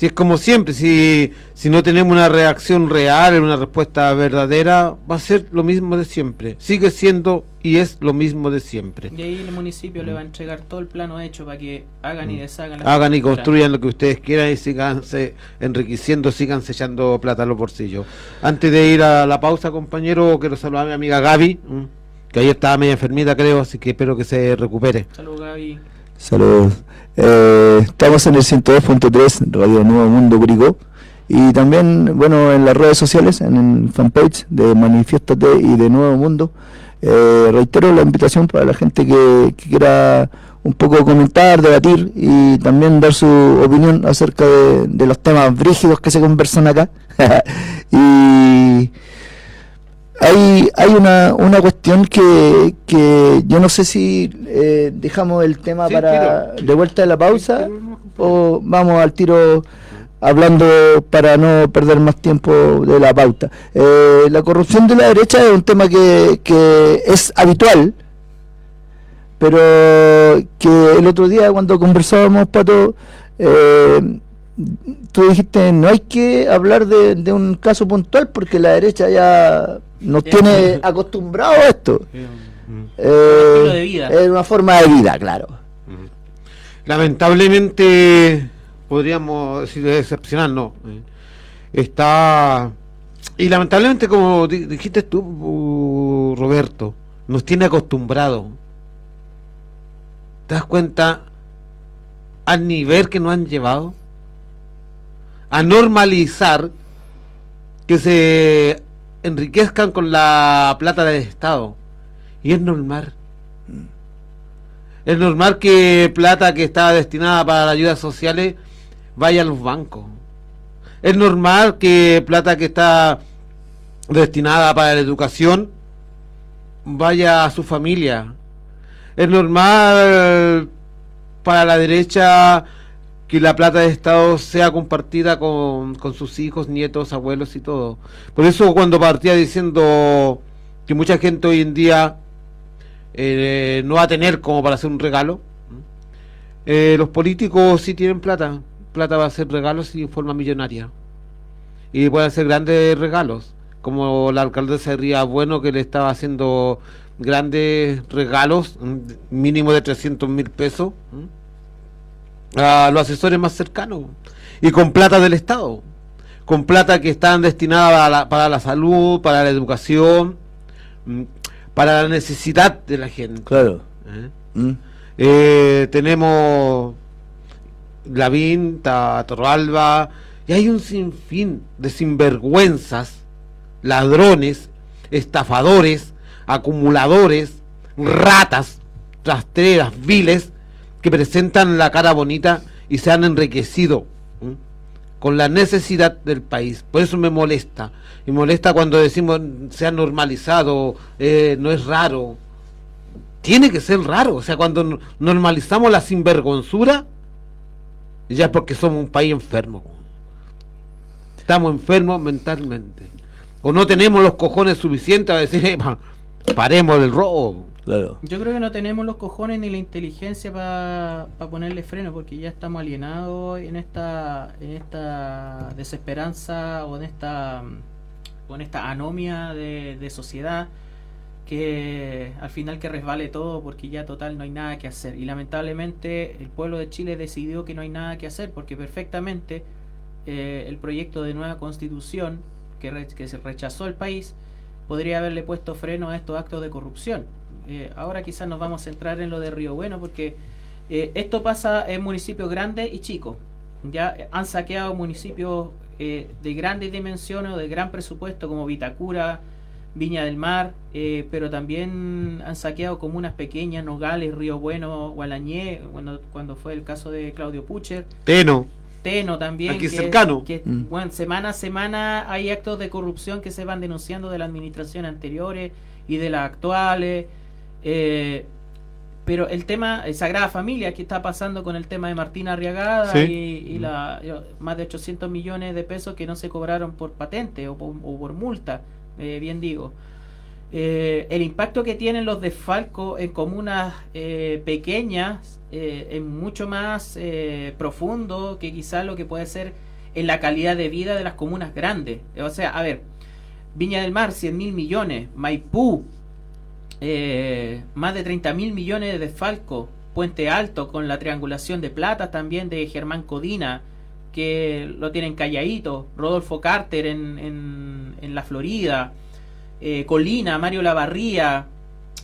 si es como siempre, si, si no tenemos una reacción real, una respuesta verdadera, va a ser lo mismo de siempre. Sigue siendo y es lo mismo de siempre. Y ahí el municipio le va a entregar todo el plano hecho para que hagan y deshagan. Mm. Hagan y construyan lo que ustedes quieran y siganse enriqueciendo, siganse echando plata a los bolsillos. Antes de ir a la pausa, compañero, quiero saludar a mi amiga Gaby, mm, que ayer estaba media enfermita, creo, así que espero que se recupere. Saludos, Gaby. Saludos. Eh, estamos en el 102.3 Radio Nuevo Mundo Curicó y también, bueno, en las redes sociales, en el fanpage de Manifiéstate y de Nuevo Mundo. Eh, reitero la invitación para la gente que, que quiera un poco comentar, debatir y también dar su opinión acerca de, de los temas brígidos que se conversan acá. y hay, hay una, una cuestión que, que yo no sé si eh, dejamos el tema Sí, para tiro. de vuelta de la pausa o vamos al tiro hablando para no perder más tiempo de la pauta. Eh, la corrupción de la derecha es un tema que, que es habitual, pero que el otro día cuando conversábamos, Pato, eh, tú dijiste, no hay que hablar de, de un caso puntual porque la derecha ya nos tiene acostumbrados a esto. Eh, estilo de vida. Es una forma de vida, claro. Lamentablemente, podríamos decir excepcional, no. eh, Está. Y lamentablemente, como di- dijiste tú, uh, Roberto, nos tiene acostumbrado. ¿Te das cuenta al nivel que nos han llevado? A normalizar que se enriquezcan con la plata del Estado. Y es normal. Es normal que plata que estaba destinada para las ayudas sociales vaya a los bancos. Es normal que plata que está destinada para la educación vaya a su familia. Es normal para la derecha que la plata de Estado sea compartida con, con sus hijos, nietos, abuelos y todo. Por eso cuando partía diciendo que mucha gente hoy en día eh, no va a tener como para hacer un regalo, eh, los políticos sí tienen plata, plata va a hacer regalos y en forma millonaria. Y pueden hacer grandes regalos, como la alcaldesa de Ría Bueno que le estaba haciendo grandes regalos, mínimo de 300 mil pesos, a los asesores más cercanos, y con plata del Estado, con plata que están destinadas para la, para la salud, para la educación, para la necesidad de la gente. Claro. ¿eh? Mm. Eh, tenemos Lavín, Torralba, y hay un sinfín de sinvergüenzas, ladrones, estafadores, acumuladores, ratas, rastreras, viles, que presentan la cara bonita y se han enriquecido con la necesidad del país. Por eso me molesta. Y molesta cuando decimos se ha normalizado, eh, no es raro tiene que ser raro. O sea, cuando no- normalizamos la sinvergonzura, ya es porque somos un país enfermo. Estamos enfermos mentalmente. O no tenemos los cojones suficientes para decir, "Eh, pa- paremos el robo. Yo creo que no tenemos los cojones ni la inteligencia para ponerle freno, porque ya estamos alienados en esta, desesperanza o en esta, o en esta anomia de, de sociedad que al final que resbale todo porque ya total no hay nada que hacer. Y lamentablemente el pueblo de Chile decidió que no hay nada que hacer porque perfectamente eh, el proyecto de nueva constitución que, re- que se rechazó el país podría haberle puesto freno a estos actos de corrupción. Eh, ahora quizás nos vamos a centrar en lo de Río Bueno porque eh, esto pasa en municipios grandes y chicos. Ya han saqueado municipios eh, de grandes dimensiones o de gran presupuesto como Vitacura, Viña del Mar, eh, pero también han saqueado comunas pequeñas, Nogales, Río Bueno, Gualañé, cuando, cuando fue el caso de Claudio Pucher. Teno. Teno también. Aquí que- cercano. que, Mm. bueno, semana a semana hay actos de corrupción que se van denunciando de las administraciones anteriores y de las actuales. Eh, pero el tema, eh, Sagrada Familia, ¿qué está pasando con el tema de Martina Arriagada Sí. y, y la, y más de 800 millones de pesos que no se cobraron por patente o por, o por multa, eh, bien digo? Eh, el impacto que tienen los desfalcos en comunas eh, pequeñas eh, es mucho más eh, profundo que quizás lo que puede ser en la calidad de vida de las comunas grandes. O sea, a ver, Viña del Mar, 100 mil millones, Maipú, eh, más de 30 mil millones de desfalco, Puente Alto con la triangulación de plata también de Germán Codina, que lo tienen calladito, Rodolfo Carter en, en, en la Florida, eh, Colina, Mario Lavarría,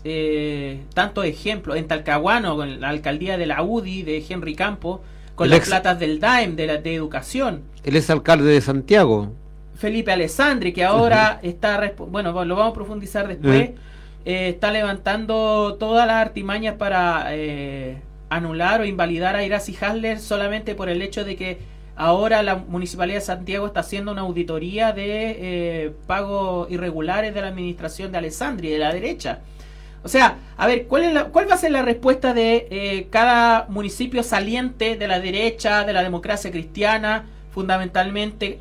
eh, tantos ejemplos, en Talcahuano, con la alcaldía de la UDI de Henry Campo, con El las ex- platas del DAEM, de, la, de educación. Él es alcalde de Santiago. Felipe Alessandri, que ahora está, bueno, lo vamos a profundizar después. Eh, está levantando todas las artimañas para eh, anular o invalidar a Iracy Hasler solamente por el hecho de que ahora la Municipalidad de Santiago está haciendo una auditoría de eh, pagos irregulares de la administración de Alessandri, de la derecha. O sea, a ver, ¿cuál, es la- cuál va a ser la respuesta de eh, cada municipio saliente de la derecha, de la democracia cristiana, fundamentalmente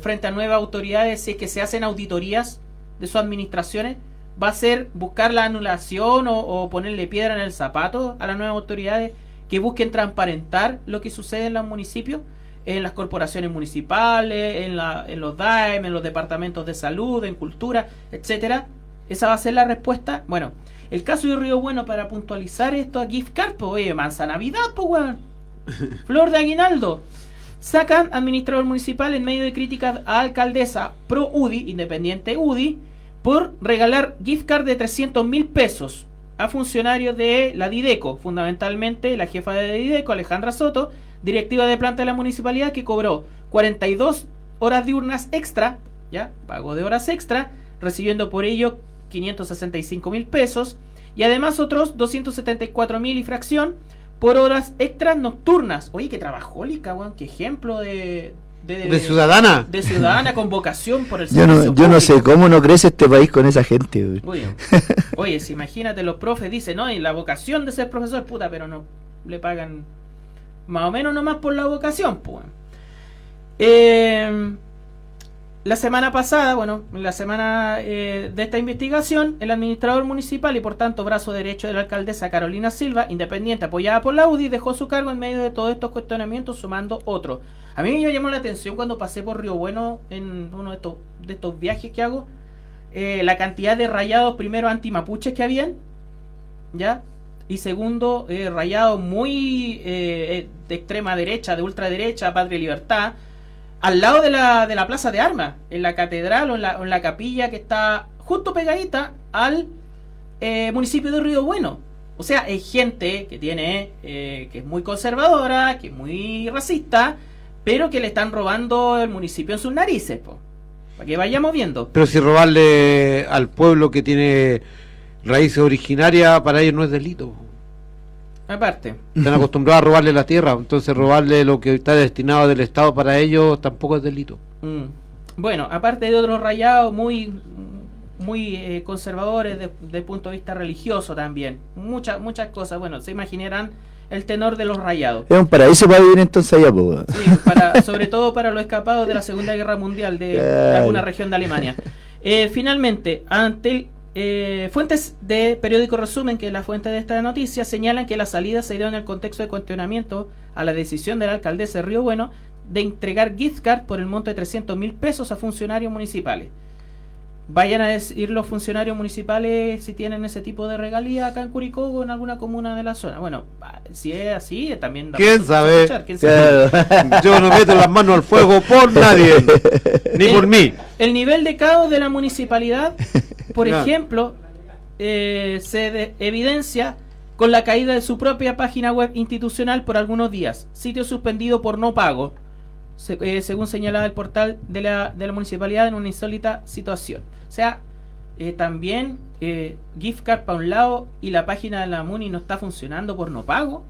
frente a nuevas autoridades, si es que se hacen auditorías de sus administraciones? ¿Va a ser buscar la anulación o, o ponerle piedra en el zapato a las nuevas autoridades que busquen transparentar lo que sucede en los municipios? en las corporaciones municipales, en, la, en los DAEM, en los departamentos de salud, en cultura, etcétera. Esa va a ser la respuesta. Bueno, el caso de Río Bueno, para puntualizar esto a gift card, pues, oye, manza Navidad, pues, weón. Flor de Aguinaldo. Sacan administrador municipal en medio de críticas a alcaldesa pro UDI, independiente UDI, por regalar gift card de 300 mil pesos a funcionarios de la Dideco, fundamentalmente la jefa de Dideco, Alejandra Soto, directiva de planta de la municipalidad, que cobró 42 horas diurnas extra, ya, pago de horas extra, recibiendo por ello 565 mil pesos, y además otros 274 mil y fracción por horas extras nocturnas. Oye, qué trabajólica, weón, qué ejemplo de, de, De ciudadana. de ciudadana con vocación por el Yo no, yo no sé cómo no crece este país con esa gente. Oye, oye, si imagínate, los profes dicen, no, y la vocación de ser profesor, puta, pero no le pagan más o menos nomás por la vocación, pues. Eh, la semana pasada, bueno, la semana eh, de esta investigación, el administrador municipal y por tanto brazo derecho de la alcaldesa Carolina Silva, independiente apoyada por la UDI, dejó su cargo en medio de todos estos cuestionamientos sumando otro. A mí me llamó la atención cuando pasé por Río Bueno en uno de estos, de estos viajes que hago, eh, la cantidad de rayados, primero anti-mapuches que habían, ¿ya? Y segundo, eh, rayados muy de extrema derecha, de ultraderecha, y libertad, al lado de la, de la plaza de armas, en la catedral o en la, en la capilla que está justo pegadita al eh, municipio de Río Bueno. O sea, es gente que tiene, eh, que es muy conservadora, que es muy racista, pero que le están robando el municipio en sus narices, para que vayamos viendo. Pero si robarle al pueblo que tiene raíces originarias, para ellos no es delito. Aparte. Están acostumbrados a robarle la tierra, entonces robarle lo que está destinado del Estado para ellos tampoco es delito. Mm. Bueno, aparte de otros rayados muy muy eh, conservadores desde el punto de vista religioso también. Muchas muchas cosas. Bueno, se imaginarán el tenor de los rayados. Es un paraíso para vivir entonces allá, Sí, para, sobre todo para los escapados de la Segunda Guerra Mundial de, de alguna región de Alemania. Eh, finalmente, ante el eh, fuentes de periódico resumen que la fuente de esta noticia señalan que la salida se dio en el contexto de cuestionamiento a la decisión de la alcaldesa de Río Bueno de entregar gift card por el monto de 300 mil pesos a funcionarios municipales. Vayan a decir los funcionarios municipales si tienen ese tipo de regalía acá en Curicó o en alguna comuna de la zona. Bueno, si es así, también... ¿Quién sabe? ¿Quién sabe? Yo no meto las manos al fuego por nadie, ni por mí. El nivel de caos de la municipalidad por ejemplo, eh, se evidencia con la caída de su propia página web institucional por algunos días, sitio suspendido por no pago, eh, según señalaba el portal de la, de la municipalidad en una insólita situación. O sea, eh, también gift card para un lado y la página de la MUNI no está funcionando por no pago.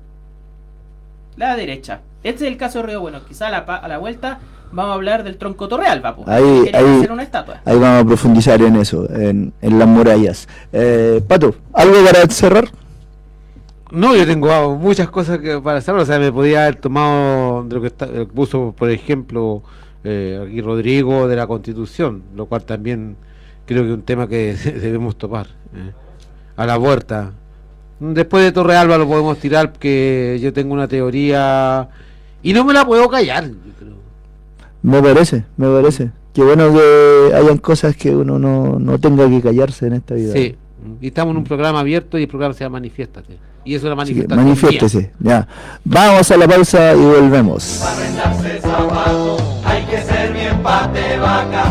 La derecha. Este es el caso de Río Bueno. Quizá a la vuelta vamos a hablar del tronco torreal, papu. Ahí, ahí, una estatua. ahí vamos a profundizar en eso, en, las murallas. Eh, Pato, ¿algo para cerrar? No, yo tengo muchas cosas que para cerrar. O sea, me podía haber tomado de lo que, está, puso, por ejemplo, eh, aquí Rodrigo de la Constitución, lo cual también creo que es un tema que debemos topar. Eh, a la puerta. Después de Torrealba lo podemos tirar, porque yo tengo una teoría y no me la puedo callar. Yo creo. Me parece, me parece. Qué bueno que hayan cosas que uno no, no tenga que callarse en esta vida. Sí, y estamos en un programa abierto y el programa se llama Manifiéstate. Y eso es la manifestación. manifiéstese, ya. Vamos a la pausa y volvemos. hay que ser bien pate vaca,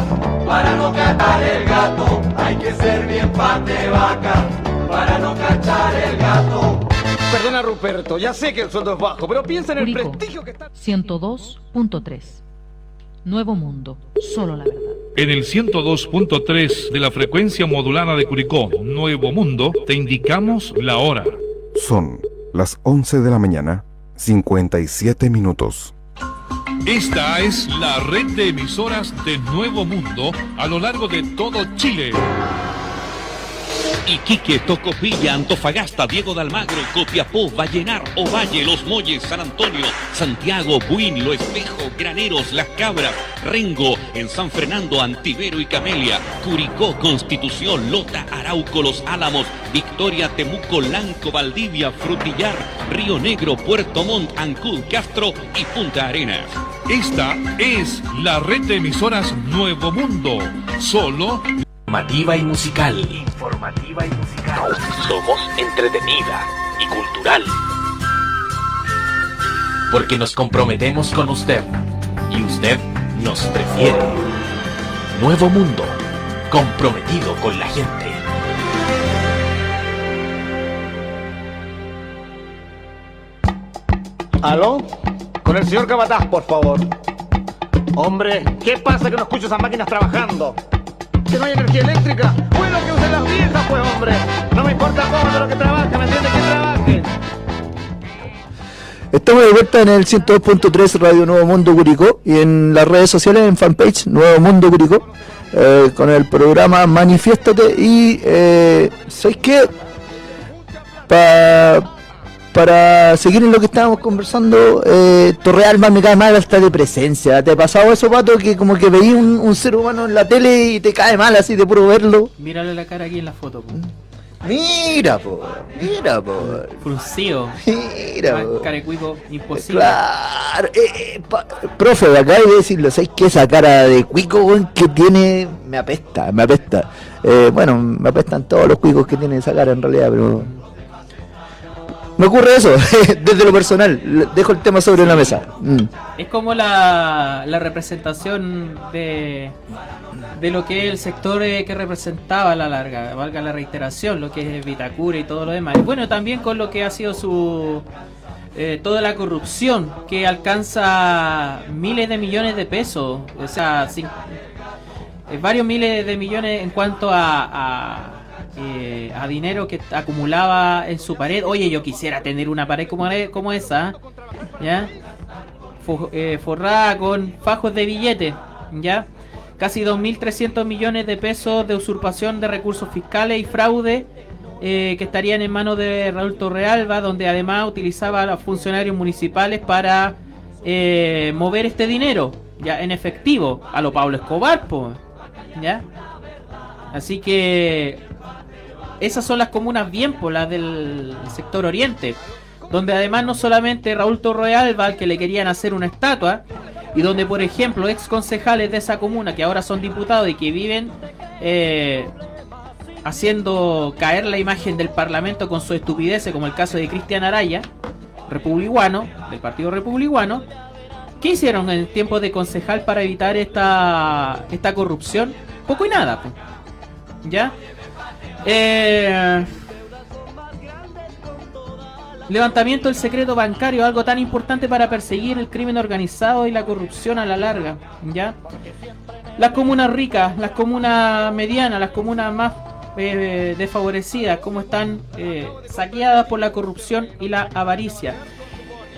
para no cachar el gato. Hay que ser bien pate vaca, para no cachar el gato. Perdona Ruperto, ya sé que el sueldo es bajo, pero piensa en el prestigio que está... 102.3 Nuevo Mundo, solo la verdad. En el 102.3 de la frecuencia modulada de Curicó, Nuevo Mundo, te indicamos la hora. Son las 11 de la mañana, 57 minutos. Esta es la red de emisoras de Nuevo Mundo a lo largo de todo Chile. Iquique, Tocopilla, Antofagasta, Diego de Almagro, Copiapó, Vallenar, Ovalle, Los Molles, San Antonio, Santiago, Buin, Lo Espejo, Graneros, Las Cabras, Rengo, en San Fernando, Antivero y Camelia, Curicó, Constitución, Lota, Arauco, Los Álamos, Victoria, Temuco, Lanco, Valdivia, Frutillar, Río Negro, Puerto Montt, Ancud, Castro y Punta Arenas. Esta es la red de emisoras Nuevo Mundo, solo Informativa y musical. Informativa y musical. Somos entretenida y cultural. Porque nos comprometemos con usted y usted nos prefiere. Nuevo Mundo, comprometido con la gente. ¿Aló? Con el señor Cabataz, por favor. Hombre, ¿qué pasa que no escucho esas máquinas trabajando? que no hay energía eléctrica. Bueno que usen las viejas, pues, hombre. No me importa cómo, de lo que trabaja, ¿me entiendes? Que trabaje. Estamos de vuelta en el 102.3 Radio Nuevo Mundo Curicó y en las redes sociales, en fanpage Nuevo Mundo Curicó, eh, con el programa Manifiéstate y, eh, ¿sabes qué? Para para seguir en lo que estábamos conversando, eh, Torrealba me cae mal hasta de presencia. ¿Te ha pasado eso, Pato, que como que veí un, ser humano en la tele y te cae mal así de puro verlo? Mírale la cara aquí en la foto. Mira, po, mira, po. Fruncido. Mira, po. carecuico imposible. Claro, eh, eh, pa- profe, acá de decirlo, ¿sabes qué? Esa cara de cuico que tiene me apesta, me apesta. Eh, bueno, me apestan todos los cuicos que tiene esa cara en realidad, pero. Me ocurre eso, desde lo personal. Dejo el tema sobre la mesa. Mm. Es como la, la representación de, de lo que es el sector eh, que representaba a la larga, valga la reiteración, lo que es Vitacura y todo lo demás. Bueno, también con lo que ha sido su eh, toda la corrupción que alcanza miles de millones de pesos, o sea, cin- eh, varios miles de millones en cuanto a, eh, a dinero que acumulaba en su pared. Oye, yo quisiera tener una pared como, como esa, ¿ya? Eh, forrada con fajos de billetes, ¿ya? Casi 2.300 millones de pesos de usurpación de recursos fiscales y fraude eh, que estarían en manos de Raúl Torrealba, donde además utilizaba a los funcionarios municipales para eh, mover este dinero, ya en efectivo, a lo Pablo Escobar, po, ¿ya? Así que esas son las comunas bien por las del sector oriente, donde además no solamente Raúl Torrealba, al que le querían hacer una estatua, y donde por ejemplo ex concejales de esa comuna que ahora son diputados y que viven eh, haciendo caer la imagen del Parlamento con su estupidez, como el caso de Cristian Araya, republicano, del Partido Republicano, ¿qué hicieron en el tiempo de concejal para evitar esta, esta corrupción? Poco y nada, pues. ¿ya? Eh, levantamiento del secreto bancario, algo tan importante para perseguir el crimen organizado y la corrupción a la larga, ¿ya? Las comunas ricas, las comunas medianas, las comunas más eh, desfavorecidas, cómo están eh, saqueadas por la corrupción y la avaricia.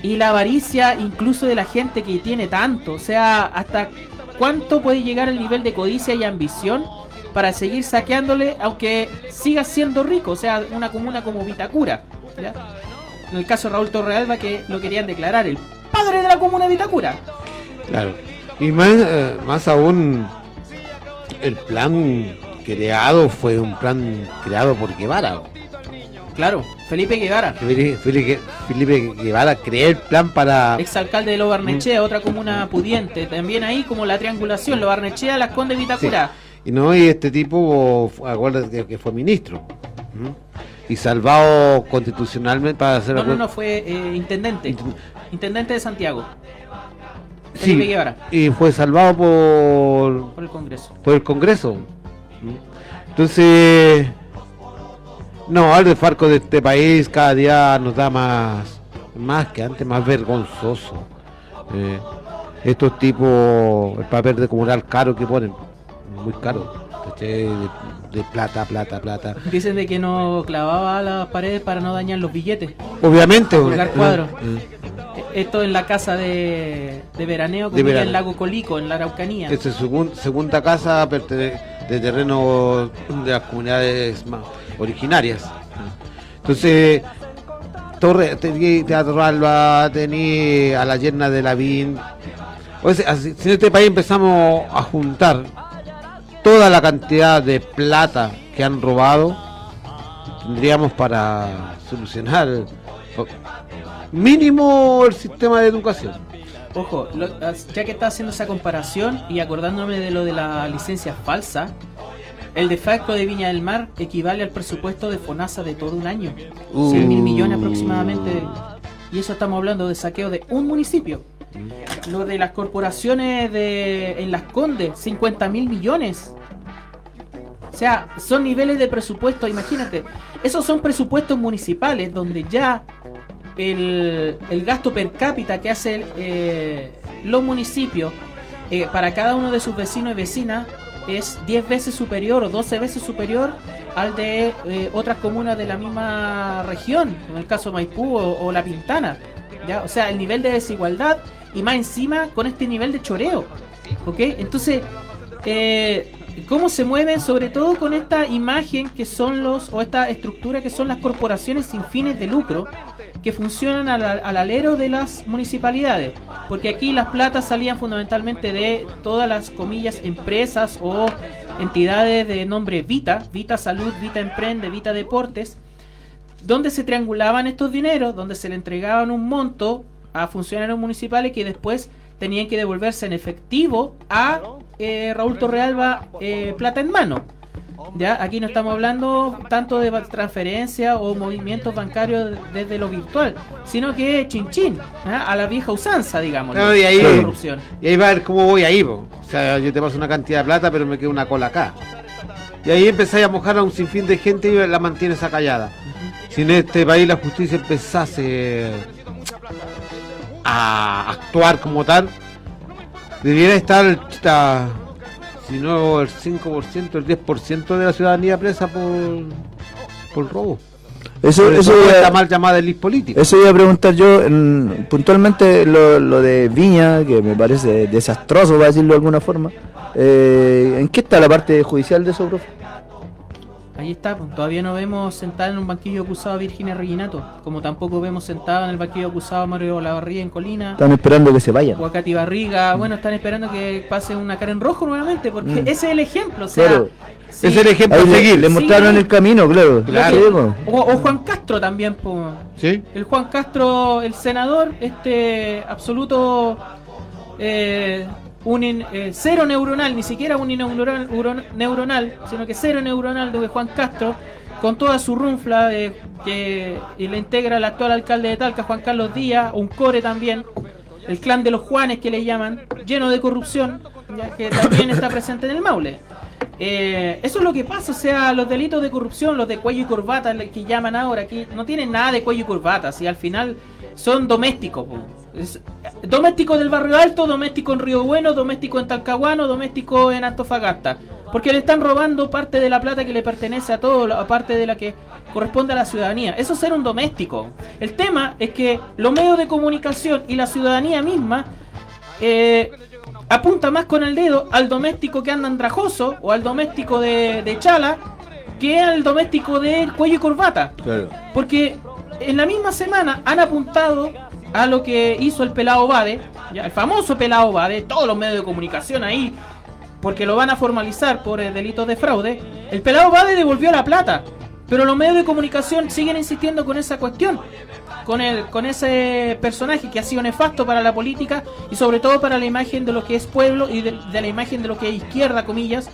Y la avaricia incluso de la gente que tiene tanto, o sea, hasta cuánto puede llegar el nivel de codicia y ambición para seguir saqueándole, aunque siga siendo rico, o sea, una comuna como Vitacura. ¿ya? En el caso de Raúl Torrealba, que lo querían declarar el padre de la comuna de Vitacura. Claro. Y más, eh, más aún, el plan creado fue un plan creado por Guevara. Claro, Felipe Guevara, Felipe, Felipe- Felipe Guevara creó el plan para... exalcalde de Lobarnechea, otra comuna pudiente. También ahí como la triangulación, Lobarnechea, Las Condes, Vitacura. Y no, y este tipo, acuérdate que, fue ministro. Y salvado constitucionalmente para hacer... No, no, no, fue eh, intendente. Intendente de Santiago, Sí, y fue salvado por, por el Congreso. por el Congreso. Entonces, no, al de Farco de este país cada día nos da más, más que antes, más vergonzoso. Eh, estos tipos, el papel de comunal caro que ponen, muy caro, ¿cachai? de, de plata, plata, plata. Dicen de que no clavaba las paredes para no dañar los billetes. Obviamente, Colgar eh, cuadros. eh, Esto en la casa de, de veraneo que De vive en. Lago Colico, en la Araucanía. Esta es su segunda casa de terreno de las comunidades más originarias. Entonces, Torre, Teatro Alba, tení a la yerna de Lavín. O sea, en este país empezamos a juntar toda la cantidad de plata que han robado, tendríamos para solucionar mínimo el sistema de educación. Ojo, lo- ya que está haciendo esa comparación y acordándome de lo de la licencia falsa, el de facto de Viña del Mar equivale al presupuesto de FONASA de todo un año. Uh. 100 mil millones aproximadamente. Y eso estamos hablando de saqueo de un municipio. Lo de las corporaciones de en Las Condes, 50 mil millones. O sea, son niveles de presupuesto, imagínate. Esos son presupuestos municipales donde ya el, el gasto per cápita que hacen eh, los municipios eh, para cada uno de sus vecinos y vecinas es 10 veces superior o 12 veces superior al de eh, otras comunas de la misma región, en el caso Maipú o, o La Pintana. ¿ya? O sea, el nivel de desigualdad y más encima con este nivel de choreo. ¿Ok? Entonces, eh, ¿cómo se mueven? Sobre todo con esta imagen que son los, o esta estructura que son las corporaciones sin fines de lucro, que funcionan al, al alero de las municipalidades, porque aquí las platas salían fundamentalmente de todas las comillas empresas o entidades de nombre Vita, Vita Salud, Vita Emprende, Vita Deportes, donde se triangulaban estos dineros, donde se le entregaban un monto a funcionarios municipales que después tenían que devolverse en efectivo a eh, Raúl Torrealba eh, plata en mano. Ya, aquí no estamos hablando tanto de transferencia o movimientos bancarios desde lo virtual, sino que chin chin, ¿ah? a la vieja usanza, digamos. Claro, y ahí, la corrupción. y ahí va a ver cómo voy ahí, po. o sea, yo te paso una cantidad de plata, pero me queda una cola acá. Y ahí empezáis a mojar a un sinfín de gente y la mantienes acallada. Si en este país la justicia empezase a actuar como tal, debiera estar, el- esta- si no el 5%, el 10% de la ciudadanía presa por, por robo. Eso, Por eso esta iba, mal llamada elite política. eso iba a preguntar yo en- puntualmente lo, lo de Viña, que me parece desastroso, para decirlo de alguna forma. Eh, ¿En qué está la parte judicial de eso, profe? Ahí está, pues, todavía no vemos sentada en un banquillo acusado a Virginia Reginato, como tampoco vemos sentada en el banquillo acusado a Mario Olavarría en Colina. Están esperando que se vayan. O a Katy Barriga, bueno, están esperando que pase una cara en rojo nuevamente, porque Mm. ese es el ejemplo, o sea, Claro. sí. Es el ejemplo Ahí a seguir. le mostraron Sí. el camino, claro. Claro. O, o Juan Castro también, po. ¿Sí? el Juan Castro, el senador, este absoluto eh, un in- eh, cero neuronal, ni siquiera un neuronal, neuronal, sino que cero neuronal de Juan Castro, con toda su runfla eh, que y le integra el actual alcalde de Talca, Juan Carlos Díaz, un core también, el clan de los Juanes que le llaman, lleno de corrupción, ya que también está presente en el Maule. Eh, eso es lo que pasa, o sea, los delitos de corrupción, los de cuello y corbata que llaman ahora, aquí no tienen nada de cuello y corbata, si al final son domésticos. Es- doméstico del barrio alto, doméstico en Río Bueno, doméstico en Talcahuano, doméstico en Antofagasta. Porque le están robando parte de la plata que le pertenece a todos, aparte de la que corresponde a la ciudadanía. Eso es ser un doméstico. El tema es que los medios de comunicación y la ciudadanía misma eh, apunta más con el dedo al doméstico que anda andrajoso o al doméstico de, de Chala que al doméstico de cuello y corbata. Claro. Porque en la misma semana han apuntado a lo que hizo el pelado Bade, el famoso pelado Bade, todos los medios de comunicación ahí, porque lo van a formalizar por eh, delitos de fraude. El pelado Bade devolvió la plata, pero los medios de comunicación siguen insistiendo con esa cuestión, con el, con ese personaje que ha sido nefasto para la política y sobre todo para la imagen de lo que es pueblo y de, de la imagen de lo que es izquierda, comillas,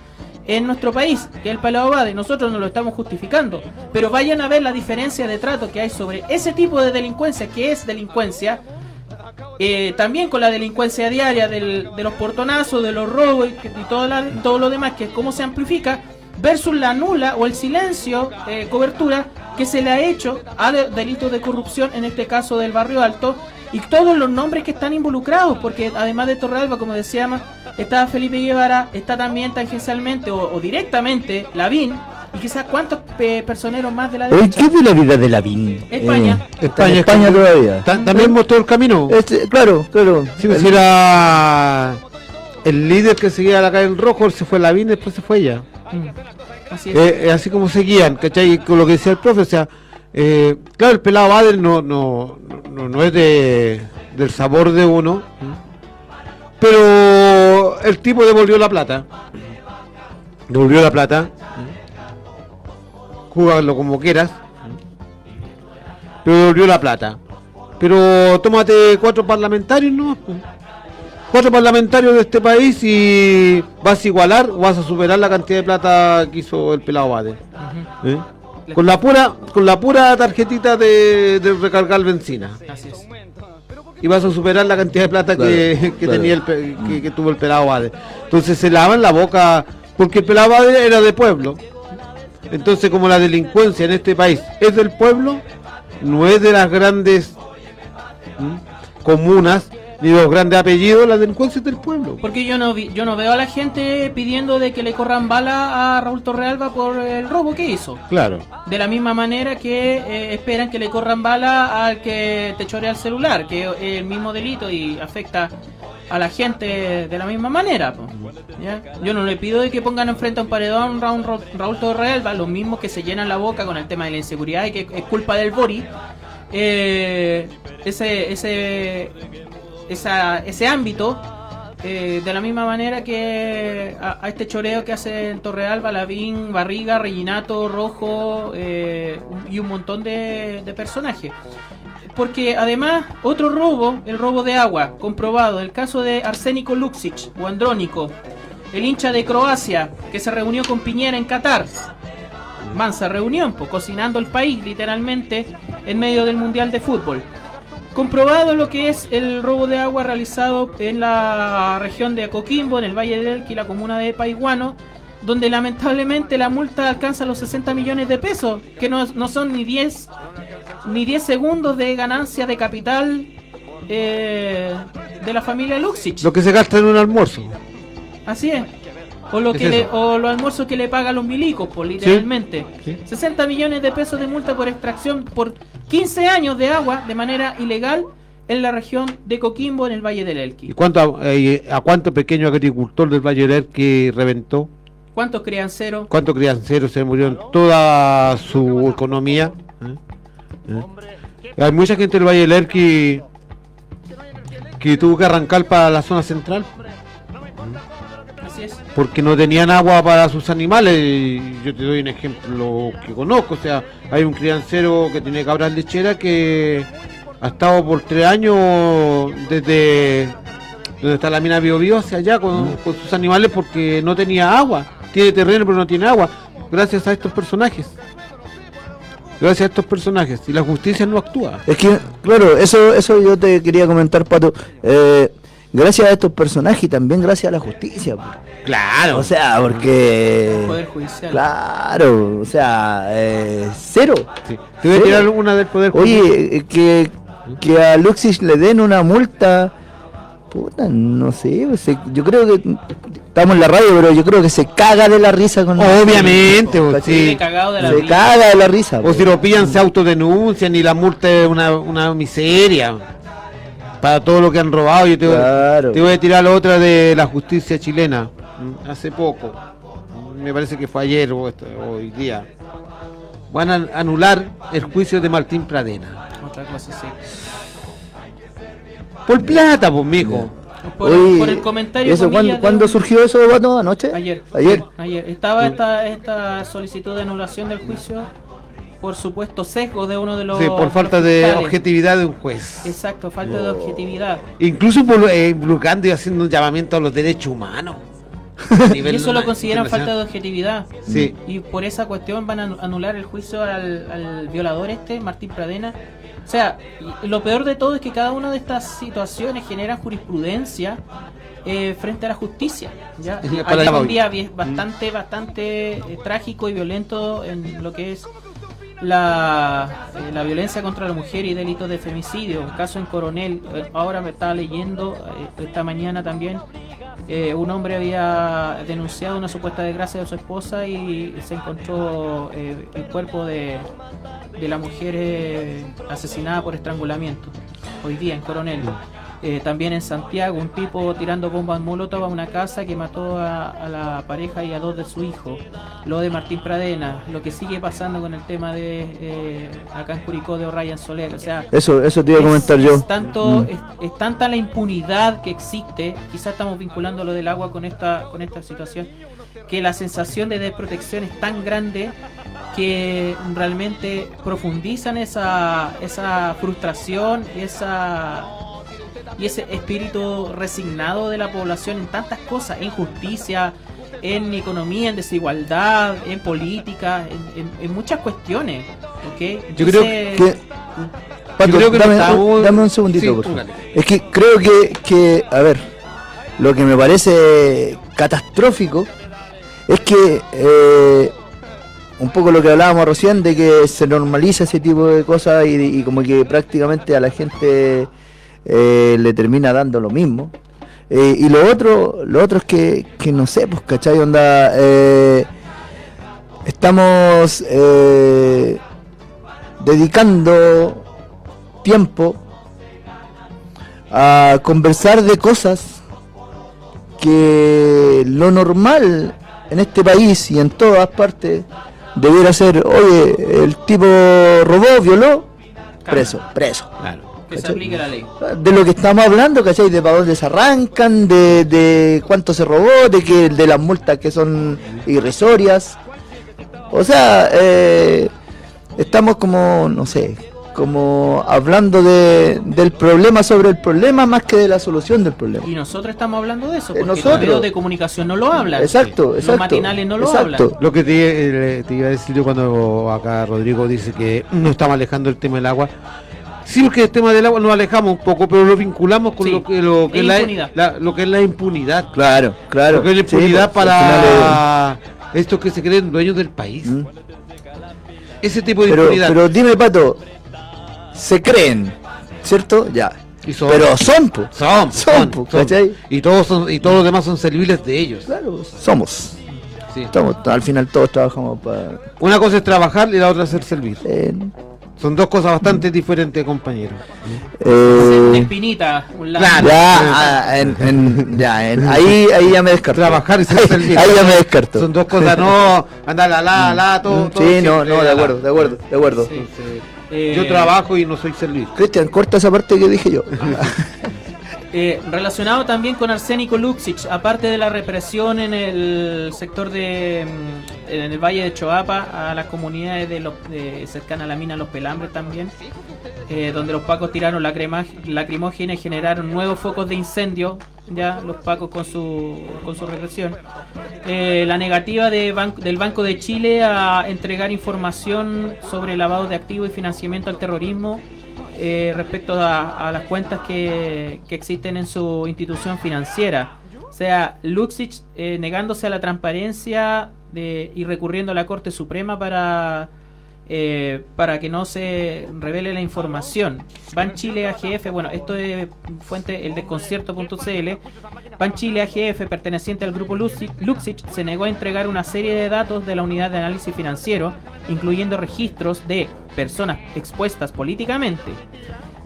en nuestro país, que es el Pelado Bade. Nosotros no lo estamos justificando, pero vayan a ver la diferencia de trato que hay sobre ese tipo de delincuencia, que es delincuencia, eh, también con la delincuencia diaria del- de los portonazos, de los robos y, y todo, lo demás, que es cómo se amplifica, versus la nula o el silencio, eh, cobertura que se le ha hecho a de- delitos de corrupción, en este caso del barrio alto, y todos los nombres que están involucrados, porque además de Torrealba, como decíamos, está Felipe Guevara, está también tangencialmente o, o directamente Lavín, y quizás cuántos personeros más de la derecha. ¿qué es de la vida de Lavín? España. Eh, en España es- todavía. Ta- También mostró el camino. Este, claro, claro. Sí, pues era el líder que seguía la calle en rojo, se fue la y después se fue ella. Mm, Así es. Eh, eh, así como seguían, ¿cachai? Con lo que decía el profe, o sea, eh, claro, el pelado Bader no, no, no, no es de, del sabor de uno, pero el tipo devolvió la plata. Devolvió la plata. Júgalo como quieras. Pero devolvió la plata. Pero tómate cuatro parlamentarios, ¿no? Cuatro parlamentarios de este país y vas a igualar o vas a superar la cantidad de plata que hizo el pelado Bade. ¿Eh? Con la pura, con la pura tarjetita de, de recargar benzina. Así es. Y vas a superar la cantidad de plata que, Claro, que claro. tenía el, pe- que, que tuvo el pelado Bade. Entonces se lavan la boca, porque el pelado Bade era de pueblo. Entonces como la delincuencia en este país es del pueblo, no es de las grandes ¿m? comunas ni los grandes apellidos, la delincuencia es del pueblo. Porque yo no vi, yo no veo a la gente pidiendo de que le corran bala a Raúl Torrealba por el robo que hizo. Claro. De la misma manera que eh, esperan que le corran bala al que te chorea el celular, que es el mismo delito y afecta a la gente de la misma manera. po. ¿Ya? Yo no le pido de que pongan enfrente a un paredón Raúl, Raúl Torrealba, los mismos que se llenan la boca con el tema de la inseguridad y que es culpa del Bori. eh, ese, ese, esa- ese ámbito eh, de la misma manera que a, este choreo que hace en Torreal, Balavín, Barriga, Reginato, Rojo eh, y un montón de, de personajes. Porque además, otro robo, el robo de agua, comprobado, el caso de Arsénico Luxic o Andrónico, el hincha de Croacia que se reunió con Piñera en Qatar. Mansa reunión, pues, cocinando el país literalmente en medio del Mundial de Fútbol. Comprobado lo que es el robo de agua realizado en la región de Coquimbo, en el Valle del Elqui, la comuna de Paiguano, donde lamentablemente la multa alcanza los 60 millones de pesos, que no, no son ni 10 ni 10 segundos de ganancia de capital eh, de la familia Luxich. Lo que se gasta en un almuerzo. Así es. O, lo Es que le, o los almuerzos que le pagan los milicos, pues, literalmente. Sí. 60 millones de pesos de multa por extracción por 15 años de agua de manera ilegal en la región de Coquimbo, en el Valle del ¿Y Elqui. cuánto, eh, a cuánto pequeño agricultor del Valle del que reventó? ¿Cuántos crianceros? ¿Cuántos crianceros se murieron? Toda su economía. ¿eh? ¿Eh? Hay mucha gente del Valle del que, que tuvo que arrancar para la zona central Así es. porque no tenían agua para sus animales. Y Yo te doy un ejemplo que conozco. O sea, hay un criancero que tiene cabras lecheras que ha estado por tres años desde donde está la mina Bio Bio hacia allá con, con sus animales porque no tenía agua. Tiene terreno pero no tiene agua. Gracias a estos personajes. Gracias a estos personajes. Y la justicia no actúa. Es que, claro, eso, eso yo te quería comentar, Pato. Eh, gracias a estos personajes y también gracias a la justicia. Claro. O sea, porque... Poder Judicial. Claro, o sea, eh, cero. Sí. Te voy a Cero. tirar una del poder Judicial. Oye, eh, que, que a Luxis le den una multa, puta, no sé, sea, yo creo que estamos en la radio, pero yo creo que se caga de la risa con Obviamente, pues, ¿cachai? sí. Sí, cagado de la Se risa. caga de la risa. O pues. si lo pillan se autodenuncian y la multa es una, una miseria. Para todo lo que han robado. Yo te, voy- Claro. te voy a tirar la otra de la justicia chilena. Hace poco. Me parece que fue ayer o esto- hoy día. Van a anular el juicio de Martín Pradena. Otra cosa, sí. Por plata, pues, mijo. Por, Oye, por el comentario. ¿eso, ¿cuándo, de ¿cuándo un- surgió eso, Pato? ¿Anoche? Ayer. Ayer. Ayer. Estaba esta, esta solicitud de anulación del juicio por supuesto sesgo de uno de los. Sí, por falta de fiscales. objetividad de un juez. Exacto, falta de objetividad. Incluso por, eh, involucrando y haciendo un llamamiento a los derechos humanos. Y eso lo consideran falta de objetividad. Sí. Y por esa cuestión van a anu- anular el juicio al, al violador este, Martín Pradena. O sea, lo peor de todo es que cada una de estas situaciones genera jurisprudencia eh, frente a la justicia. ¿ya? Palabra un día bien- bastante, bastante eh, trágico y violento en lo que es la, eh, la violencia contra la mujer y delitos de femicidio. Un caso en Coronel, eh, ahora me estaba leyendo eh, esta mañana también. un hombre había denunciado una supuesta desgracia de su esposa y se encontró el cuerpo de, de la mujer asesinada por estrangulamiento. Hoy día en Coronel. Eh, también en Santiago, un tipo tirando bombas molotov a una casa que mató a, a la pareja y a dos de su hijo. Lo de Martín Pradena, lo que sigue pasando con el tema de eh, acá en Curicó de O'Ryan Soler. O sea, Eso, eso te iba a es- comentar yo. Es, tanto, Mm. es, es tanta la impunidad que existe, quizás estamos vinculando lo del agua con esta, con esta situación, que la sensación de desprotección es tan grande que realmente profundizan esa, esa frustración esa y ese espíritu resignado de la población en tantas cosas, en justicia, en economía, en desigualdad, en política, en, en- en muchas cuestiones. ¿ok? Yo creo Que, Pato, Yo creo que no dame, estamos- dame un segundito, Sí, por favor. póngale. Es que creo que, que, a ver, lo que me parece catastrófico es que eh, un poco lo que hablábamos recién de que se normaliza ese tipo de cosas y, y como que prácticamente a la gente eh, le termina dando lo mismo. Eh, y lo otro, lo otro es que, que no sé, pues, ¿cachai? Onda, eh, estamos eh, dedicando tiempo a conversar de cosas que lo normal en este país y en todas partes debiera ser, oye, el tipo robó, violó, preso, preso. Que se ¿Cachai? aplique la ley. De lo que estamos hablando, ¿cachai? De para dónde se arrancan, de, de cuánto se robó, de que de las multas que son irrisorias. O sea, eh, estamos como, no sé, como hablando de, del problema sobre el problema más que de la solución del problema. Y nosotros estamos hablando de eso, Eh, porque nosotros. los medios de comunicación no lo hablan. Exacto, Los matinales no lo exacto. hablan. Lo que te, eh, te iba a decir yo cuando acá Rodrigo dice que no estamos alejando el tema del agua. Sí, porque el tema del agua nos alejamos un poco, pero lo vinculamos con Sí, lo que, lo que es la, impunidad. la- lo que es la impunidad. Claro, claro. Lo que es la impunidad pues, para estos que se creen dueños del país. Mm. Ese tipo de Pero, impunidad. pero dime, Pato, se creen, ¿cierto? Ya. Y son- Pero son, po. son, son, son, po. Y todos son, y todos los demás son serviles de ellos. Claro, somos. Sí. Estamos, al final todos trabajamos para... Una cosa es trabajar y la otra es ser servir. Eh, Son dos cosas bastante diferentes, compañeros. Una eh, espinita, un lado. Claro. ya, ah, en, en- ya, en- ahí, ahí ya me descarto. Trabajar y ser ahí, servir. ahí ya me descarto. Son dos cosas, no andar la la la todo. todo Sí, no, no, de acuerdo, de acuerdo, de acuerdo. Sí. Eh, Yo trabajo y no soy servir. Cristian, corta esa parte que dije yo. Eh, relacionado también con Arsénico Luxic, aparte de la represión en el sector de mm, en el valle de Choapa, a las comunidades de los de- cercanas a la mina Los Pelambres también, eh, donde los pacos tiraron lacrima- lacrimógena y generaron nuevos focos de incendio, ya los pacos con su con su represión. Eh, la negativa de del Banco de Chile a entregar información sobre lavado de activos y financiamiento al terrorismo eh, respecto a, a las cuentas que, que existen en su institución financiera. O sea, Luxich eh, negándose a la transparencia de, y recurriendo a la Corte Suprema para, eh, para que no se revele la información. Ban Chile AGF, bueno, esto es fuente el desconcierto.cl. Ban Chile AGF, perteneciente al grupo Luxich, se negó a entregar una serie de datos de la unidad de análisis financiero, incluyendo registros de personas expuestas políticamente.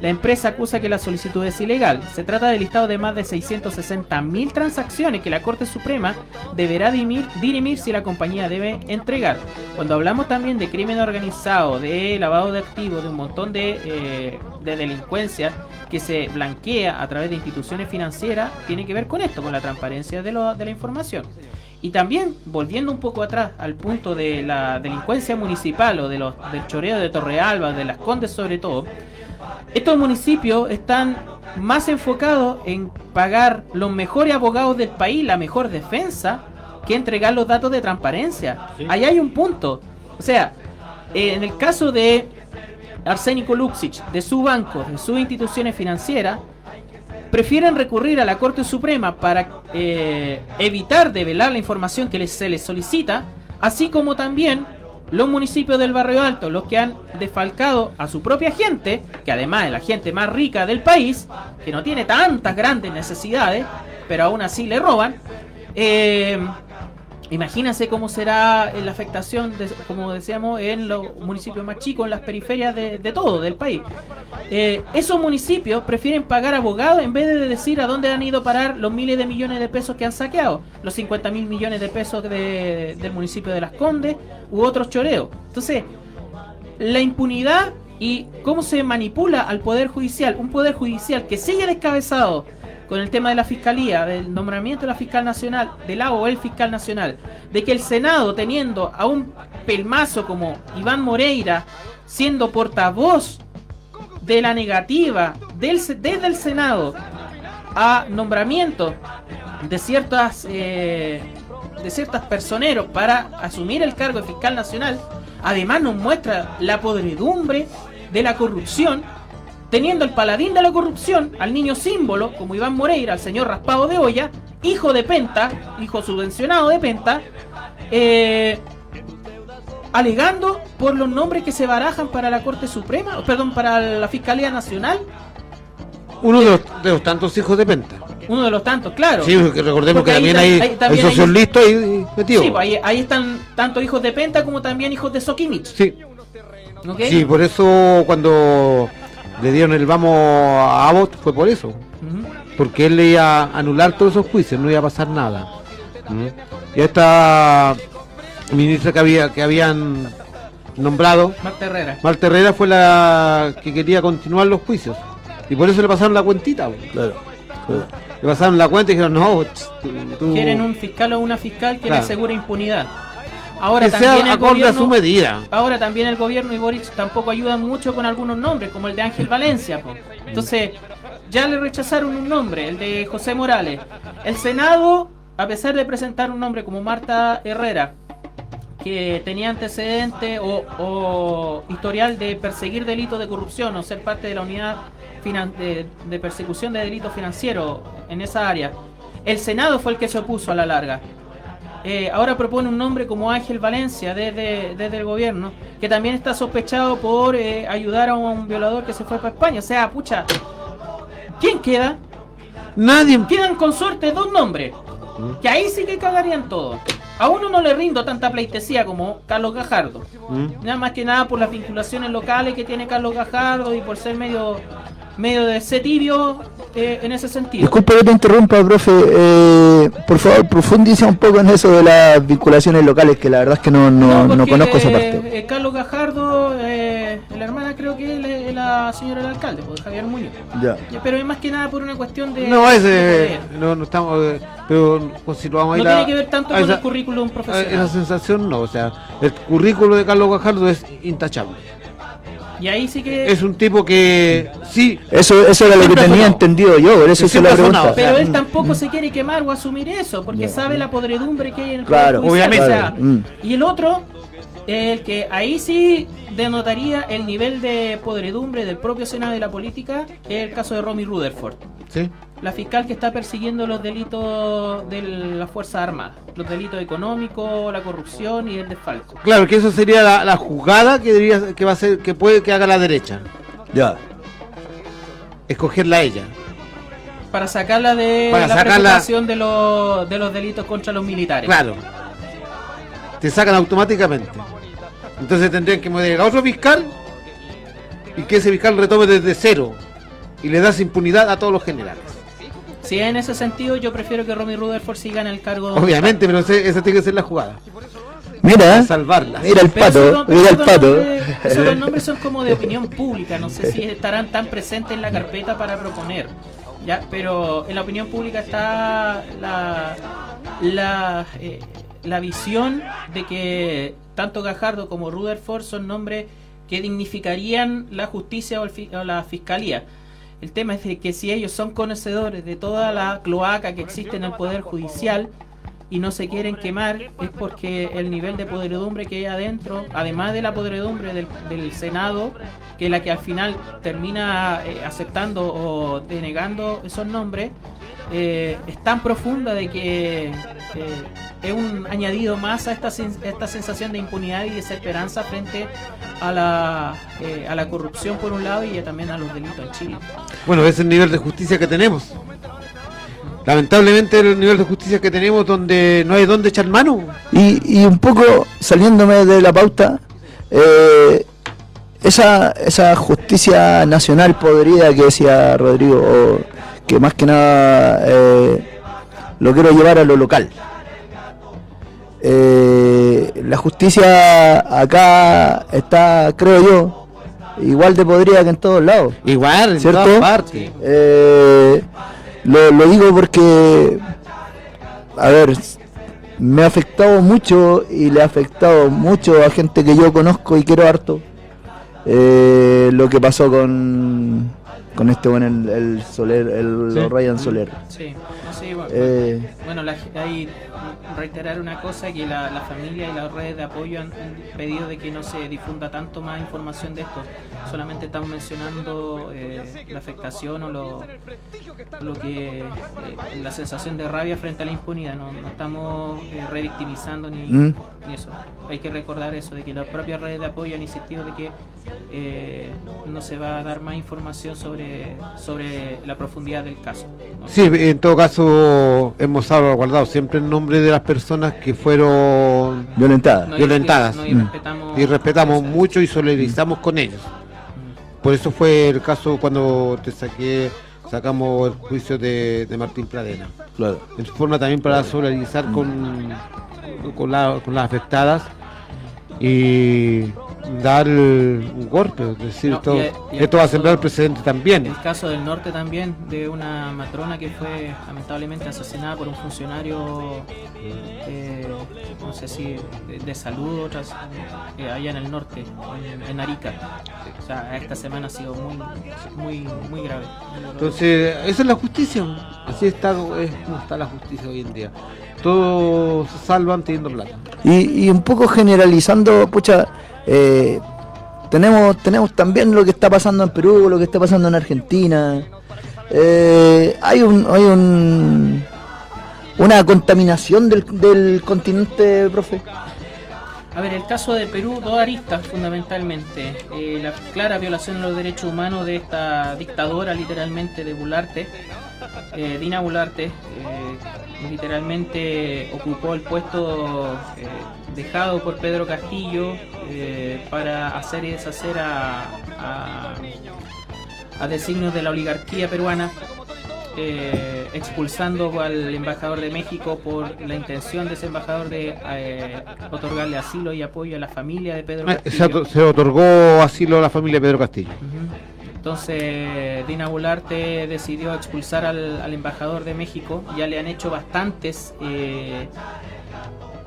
La empresa acusa que la solicitud es ilegal. Se trata del listado de más de 660.000 transacciones que la Corte Suprema deberá dirimir, si la compañía debe entregar. Cuando hablamos también de crimen organizado, de lavado de activos, de un montón de, eh, de delincuencia que se blanquea a través de instituciones financieras, tiene que ver con esto, con la transparencia de, de la información. Y también, volviendo un poco atrás al punto de la delincuencia municipal o de los, del choreo de Torrealba, de las Condes sobre todo, estos municipios están más enfocados en pagar los mejores abogados del país, la mejor defensa, que entregar los datos de transparencia. Ahí hay un punto. O sea, eh, en el caso de Arsénico Luxich, de su banco, de sus instituciones financieras, prefieren recurrir a la Corte Suprema para eh, evitar develar la información que les- se les solicita, así como también los municipios del barrio alto, los que han defalcado a su propia gente, que además es la gente más rica del país, que no tiene tantas grandes necesidades, pero aún así le roban. eh, Imagínense cómo será la afectación, de- como decíamos, en los municipios más chicos, en las periferias de, todo, del país. Eh, esos municipios prefieren pagar abogados en vez de decir a dónde han ido a parar los miles de millones de pesos que han saqueado, los 50 mil millones de pesos de- del municipio de Las Condes u otros choreos. Entonces, la impunidad y cómo se manipula al Poder Judicial, un Poder Judicial que sigue descabezado con el tema de la Fiscalía, del nombramiento de la Fiscal Nacional, del la o el Fiscal Nacional, de que el Senado, teniendo a un pelmazo como Iván Moreira, siendo portavoz de la negativa del, desde el Senado a nombramiento de ciertas eh, de ciertas personeros para asumir el cargo de fiscal nacional, además nos muestra la podredumbre de la corrupción, teniendo el paladín de la corrupción, al niño símbolo, como Iván Moreira, al señor raspado de olla, hijo de Penta, hijo subvencionado de Penta, eh, alegando por los nombres que se barajan para la Corte Suprema, perdón, para la Fiscalía Nacional, Uno de los, de los tantos hijos de Penta. uno de los tantos, claro. Sí, porque recordemos Porque que también tam- hay, también hay socios hay- listos ahí metidos. Sí, pues ahí, ahí están tanto hijos de Penta como también hijos de Sokimich. Sí. Sí, por eso cuando le dieron el vamos a Abbott fue por eso. Porque él le iba a anular todos esos juicios, no iba a pasar nada. ¿Mm? Y esta ministra que había que habían nombrado. Marta Herrera. Marta Herrera fue la que quería continuar los juicios. Y por eso le pasaron la cuentita. po. Claro. claro. Le pasaron la cuenta y dijeron, no, tú- Quieren un fiscal o una fiscal que Claro. le asegure impunidad. Ahora que también sea el acorde a su gobierno, medida. ahora también el gobierno y Boric tampoco ayudan mucho con algunos nombres, como el de Ángel Valencia. po. Entonces, ya le rechazaron un nombre, el de José Morales. El Senado, a pesar de presentar un nombre como Marta Herrera, que tenía antecedente o, o historial de perseguir delitos de corrupción o ser parte de la unidad de, de persecución de delitos financieros en esa área, el Senado fue el que se opuso a la larga. Eh, ahora propone un nombre como Ángel Valencia desde, desde el gobierno, que también está sospechado por eh, ayudar a un violador que se fue para España. O sea, pucha, ¿quién queda? Nadie. Quedan con suerte dos nombres, que ahí sí que cagarían todo. A uno no le rindo tanta pleitesía como Carlos Gajardo. ¿Mm? Nada más que nada por las vinculaciones locales que tiene Carlos Gajardo y por ser medio medio de ese tibio eh, en ese sentido. Disculpe que te interrumpa, profe. eh, por favor, profundiza un poco en eso de las vinculaciones locales, que la verdad es que no, no, no porque, conozco esa eh, parte. eh, Carlos Gajardo, eh, la hermana creo que es la, es la señora del alcalde, pues, Javier Muñoz. Ya. Pero es más que nada por una cuestión de... No, de ese. poder. No, no estamos. eh, Pero pues, si lo vamos a No tiene que ver tanto con esa- el currículum profesional. Esa sensación no, o sea, el currículo de Carlos Gajardo es intachable. Y ahí sí que... Es un tipo que sí. Eso, eso era lo que tenía sonado. entendido yo, por eso hice la pregunta. sonado. Pero él Mm. tampoco se quiere quemar o asumir eso, porque sabe la podredumbre que hay en el Claro, obviamente. O sea, Mm. Y el otro, el que ahí sí denotaría el nivel de podredumbre del propio Senado de la política, es el caso de Romy Rutherford. Sí. La fiscal que está persiguiendo los delitos de las Fuerzas Armadas, los delitos económicos, la corrupción y el desfalco. Claro, que eso sería la, la jugada que debería, que va a ser, que puede que haga la derecha. Ya. Escogerla a ella. Para sacarla de Para la sacarla- preocupación de los, de los delitos contra los militares. Claro. Te sacan automáticamente. Entonces tendrían que mover a otro fiscal y que ese fiscal retome desde cero y le das impunidad a todos los generales. Si es en ese sentido, yo prefiero que Romy Rutherford siga en el cargo de Obviamente, pero ese- esa tiene que ser la jugada. Mira, salvarla. mira el Pero esos pato, dos- mira el pato. nombres- Esos dos nombres son como de opinión pública, no sé si estarán tan presentes en la carpeta para proponer. Ya, pero en la opinión pública está la la, eh, la visión de que tanto Gajardo como Rutherford son nombres que dignificarían la justicia o, el fi- o la fiscalía. El tema es de que si ellos son conocedores de toda la cloaca que existe en el poder judicial, y no se quieren quemar es porque el nivel de podredumbre que hay adentro, además de la podredumbre del, del Senado, que es la que al final termina eh, aceptando o denegando esos nombres, eh, es tan profunda de que eh, es un añadido más a esta, esta sensación de impunidad y desesperanza frente a la, eh, a la corrupción por un lado y también a los delitos en Chile. Bueno, ese es el nivel de justicia que tenemos. Lamentablemente el nivel de justicia que tenemos donde no hay dónde echar mano. Y, y un poco saliéndome de la pauta, eh, esa, esa justicia nacional podrida que decía Rodrigo, o que más que nada eh, lo quiero llevar a lo local. Eh, la justicia acá está, creo yo, igual de podrida que en todos lados. Igual, en ¿Cierto? todas partes. Eh, lo, lo digo porque, a ver, me ha afectado mucho y le ha afectado mucho a gente que yo conozco y quiero harto. eh, lo que pasó con, con este bueno, el, el Soler, el Sí. Ryan Soler. Sí, sí, bueno, Eh, bueno la, hay reiterar una cosa que la, la familia y las redes de apoyo han, han pedido de que no se difunda tanto más información de esto. Solamente estamos mencionando eh, la afectación o lo, lo que eh, la sensación de rabia frente a la impunidad. No, no estamos eh, revictimizando ni, Mm. ni eso. Hay que recordar eso de que las propias redes de apoyo han insistido de que eh, no se va a dar más información sobre sobre la profundidad del caso. ¿no? Sí, en todo caso hemos guardado siempre el nombre de las personas que fueron Violentadas. No, violentadas. no, y Mm. respetamos- Y respetamos mucho y solidarizamos con ellos. Por eso fue el caso cuando te saqué, sacamos el juicio de, de Martín Pradena. Claro. En forma también para solidarizar con, con, la- con las afectadas y, dar un golpe, es decir, No, esto, y el- y el esto va a sembrar el precedente también. El caso del norte también, de una matrona que fue lamentablemente asesinada por un funcionario, eh, no sé si de, de salud, otras, eh, allá en el norte, en, en Arica. O sea, esta semana ha sido muy, muy, muy grave. Entonces, esa es la justicia. Así está, es como está la justicia hoy en día. Todos se salvan teniendo plata. Y, y un poco generalizando, pucha, eh, tenemos, tenemos también lo que está pasando en Perú, lo que está pasando en Argentina. Eh, hay un, hay un una contaminación del, del continente, profe. A ver, el caso de Perú, dos aristas fundamentalmente. Eh, la clara violación de los derechos humanos de esta dictadora, literalmente, de Bularte, eh, Dina Bularte, eh, literalmente ocupó el puesto eh, dejado por Pedro Castillo eh, para hacer y deshacer a, a, a designios de la oligarquía peruana expulsando al embajador de México por la intención de ese embajador de otorgarle asilo y apoyo a la familia de Pedro Se, Castillo. se otorgó asilo a la familia de Pedro Castillo. Entonces Dina Bularte decidió expulsar al, embajador de México. Ya le han hecho bastantes, eh,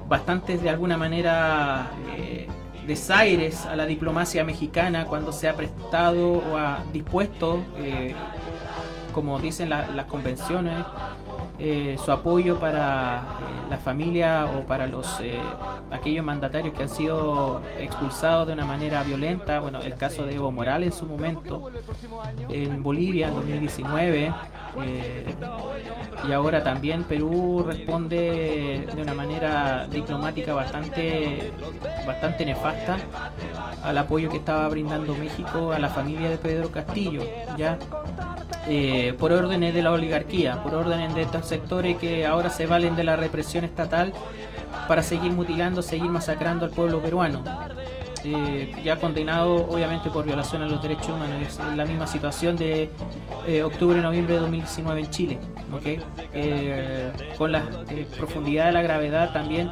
bastantes de alguna manera eh, desaires a la diplomacia mexicana cuando se ha prestado o ha dispuesto, eh, como dicen la- las convenciones, eh, su apoyo para eh, la familia o para los eh, aquellos mandatarios que han sido expulsados de una manera violenta. Bueno, el caso de Evo Morales en su momento en Bolivia en 2019 eh, y ahora también Perú responde de una manera diplomática bastante bastante nefasta al apoyo que estaba brindando México a la familia de Pedro Castillo, ya por órdenes de la oligarquía, por órdenes de estos sectores que ahora se valen de la represión estatal para seguir mutilando, seguir masacrando al pueblo peruano. Eh, ya condenado obviamente por violación a los derechos humanos, la misma situación de eh, octubre-noviembre de 2019 en Chile, ¿ok? Eh, con la eh, profundidad de la gravedad también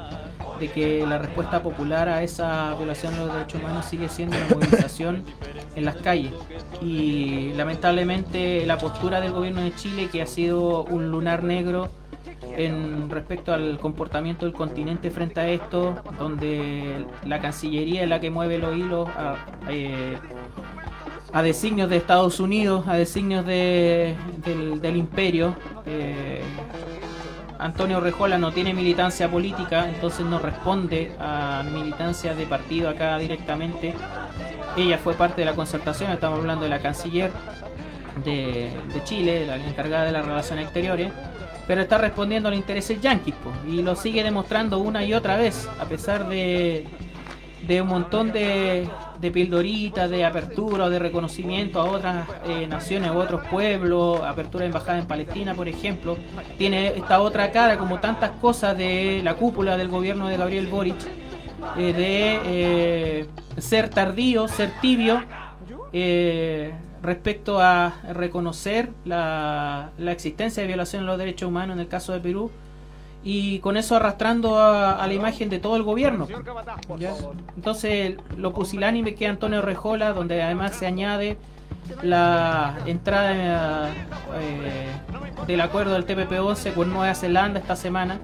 de que la respuesta popular a esa violación de los derechos humanos sigue siendo una movilización en las calles. Y lamentablemente la postura del gobierno de Chile, que ha sido un lunar negro en respecto al comportamiento del continente frente a esto, donde la Cancillería es la que mueve los hilos a, eh, designios de Estados Unidos, a designios de, del, del imperio. eh, Antonio Rejola no tiene militancia política, entonces no responde a militancia de partido acá directamente. Ella fue parte de la concertación, estamos hablando de la canciller de, de Chile, la encargada de las relaciones exteriores, pero está respondiendo a los intereses yanquis y lo sigue demostrando una y otra vez, a pesar de, de un montón de, de pildoritas, de apertura o de reconocimiento a otras eh, naciones u otros pueblos, apertura de embajada en Palestina, por ejemplo, tiene esta otra cara, como tantas cosas de la cúpula del gobierno de Gabriel Boric, eh, de eh, ser tardío, ser tibio, respecto a reconocer la, la existencia de violación de los derechos humanos en el caso de Perú y con eso arrastrando a, a la imagen de todo el gobierno. ¿ya? Entonces, lo pusilánime que Antonio Rejola, donde además se añade la entrada eh, del acuerdo del TPP-11 con Nueva Zelanda esta semana.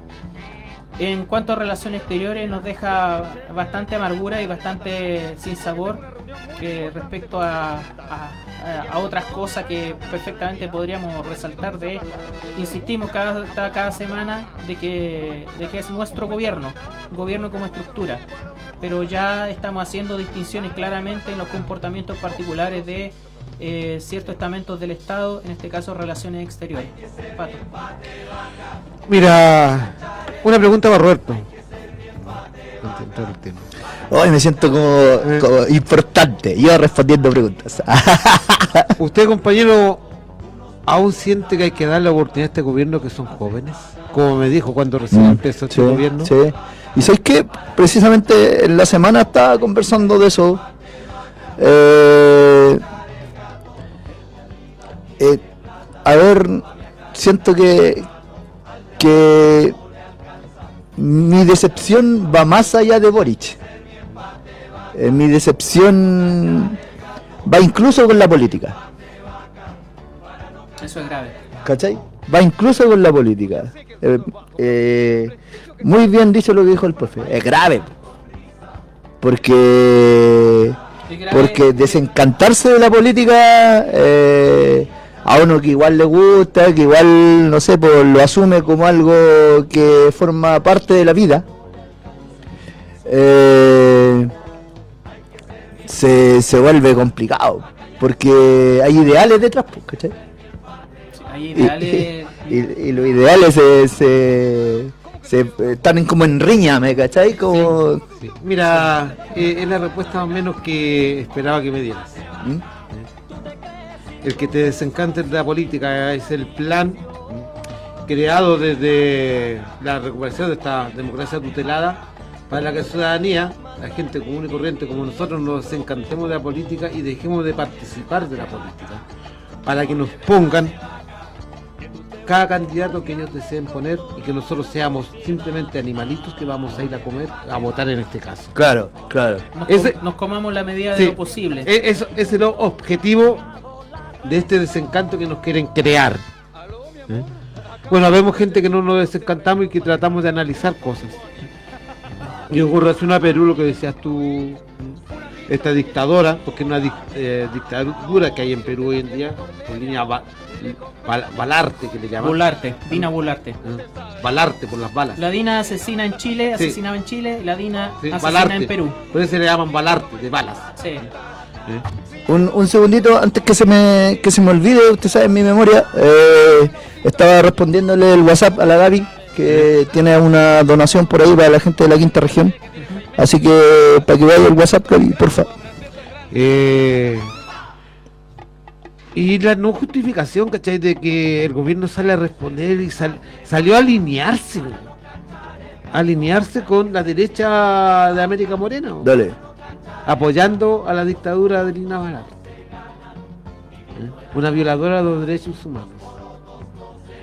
En cuanto a relaciones exteriores, nos deja bastante amargura y bastante sin sabor eh, respecto a, a- otras cosas que perfectamente podríamos resaltar de, insistimos cada, cada, semana, de que, de que es nuestro gobierno, gobierno como estructura, pero ya estamos haciendo distinciones claramente en los comportamientos particulares de eh, ciertos estamentos del Estado, en este caso relaciones exteriores. Mira, una pregunta para Roberto. Hoy me siento como, Eh. como importante, yo respondiendo preguntas. ¿Usted, compañero, aún siente que hay que darle la oportunidad a este gobierno que son jóvenes? Como me dijo cuando recién empezó este Mm, Sí, gobierno. sí. Y sabéis que precisamente en la semana estaba conversando de eso. Eh, eh, a ver, siento que, que mi decepción va más allá de Boric. eh, mi decepción va incluso con la política. Eso es grave. ¿Cachai? Va incluso con la política. Eh, eh, muy bien dicho lo que dijo el profe. Es grave. Porque porque desencantarse de la política a uno que igual le gusta, que igual, no sé, pues lo asume como algo que forma parte de la vida, eh, se, se vuelve complicado. Porque hay ideales detrás, pues, ¿cachai? Hay Y, ideales. y- y los ideales se, se, se- están como en riña, ¿me cachai? Como, Sí. Mira, eh, es la respuesta menos que esperaba que me dieras. ¿Mm? El que te desencante de la política es el plan creado desde la recuperación de esta democracia tutelada para que la ciudadanía, la gente común y corriente como nosotros, nos desencantemos de la política y dejemos de participar de la política. Para que nos pongan cada candidato que ellos deseen poner y que nosotros seamos simplemente animalitos que vamos a ir a comer, a votar en este caso. Claro, claro. Nos, Ese- com- nos comamos la medida Sí. de lo posible. E- Eso ese es el objetivo de este desencanto que nos quieren crear. ¿Eh? Bueno, vemos gente que no nos desencantamos y que tratamos de analizar cosas. Y en relación a Perú, lo que decías tú, esta dictadora, porque es una dic- eh, dictadura que hay en Perú hoy en día, por línea ba- bal- balarte que le llaman. Bularte, Dina Bularte. ¿Eh? Balarte por las balas. La Dina asesina en Chile, Sí. asesinaba en Chile, la Dina Sí, asesina balarte. en Perú. Por eso se le llaman balarte, de balas. Sí. ¿eh? Un, un segundito antes que se me que se me olvide, usted sabe en mi memoria, eh, estaba respondiéndole el WhatsApp a la Gaby que tiene una donación por ahí para la gente de la quinta región. Así que para que vaya el WhatsApp, Gaby, porfa. Eh, y la no justificación, ¿cachai? De que el gobierno sale a responder y sal- salió a alinearse, alinearse con la derecha de América Morena. Dale. Apoyando a la dictadura de Lina Barat. ¿Eh? Una violadora de los derechos humanos.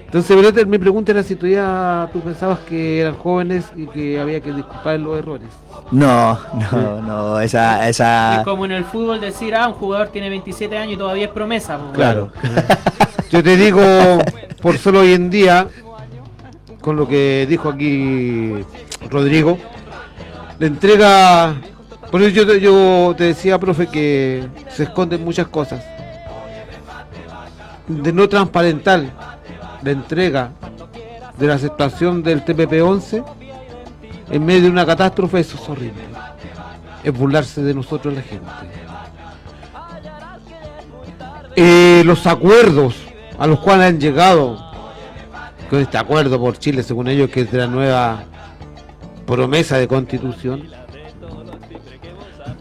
Entonces, Brother, mi pregunta era si tú ya tú pensabas que eran jóvenes y que había que disculpar los errores. No, no, no, esa Es esa como en el fútbol decir, ah, un jugador tiene 27 años y todavía es promesa. pues, claro. Yo te digo, por solo hoy en día, con lo que dijo aquí Rodrigo, le entrega. Por eso yo, te- decía, profe, que se esconden muchas cosas. De no transparentar la entrega de la aceptación del TPP-11 en medio de una catástrofe, eso es horrible. Es burlarse de nosotros la gente. Eh, los acuerdos a los cuales han llegado con este acuerdo por Chile, según ellos, que es de la nueva promesa de constitución,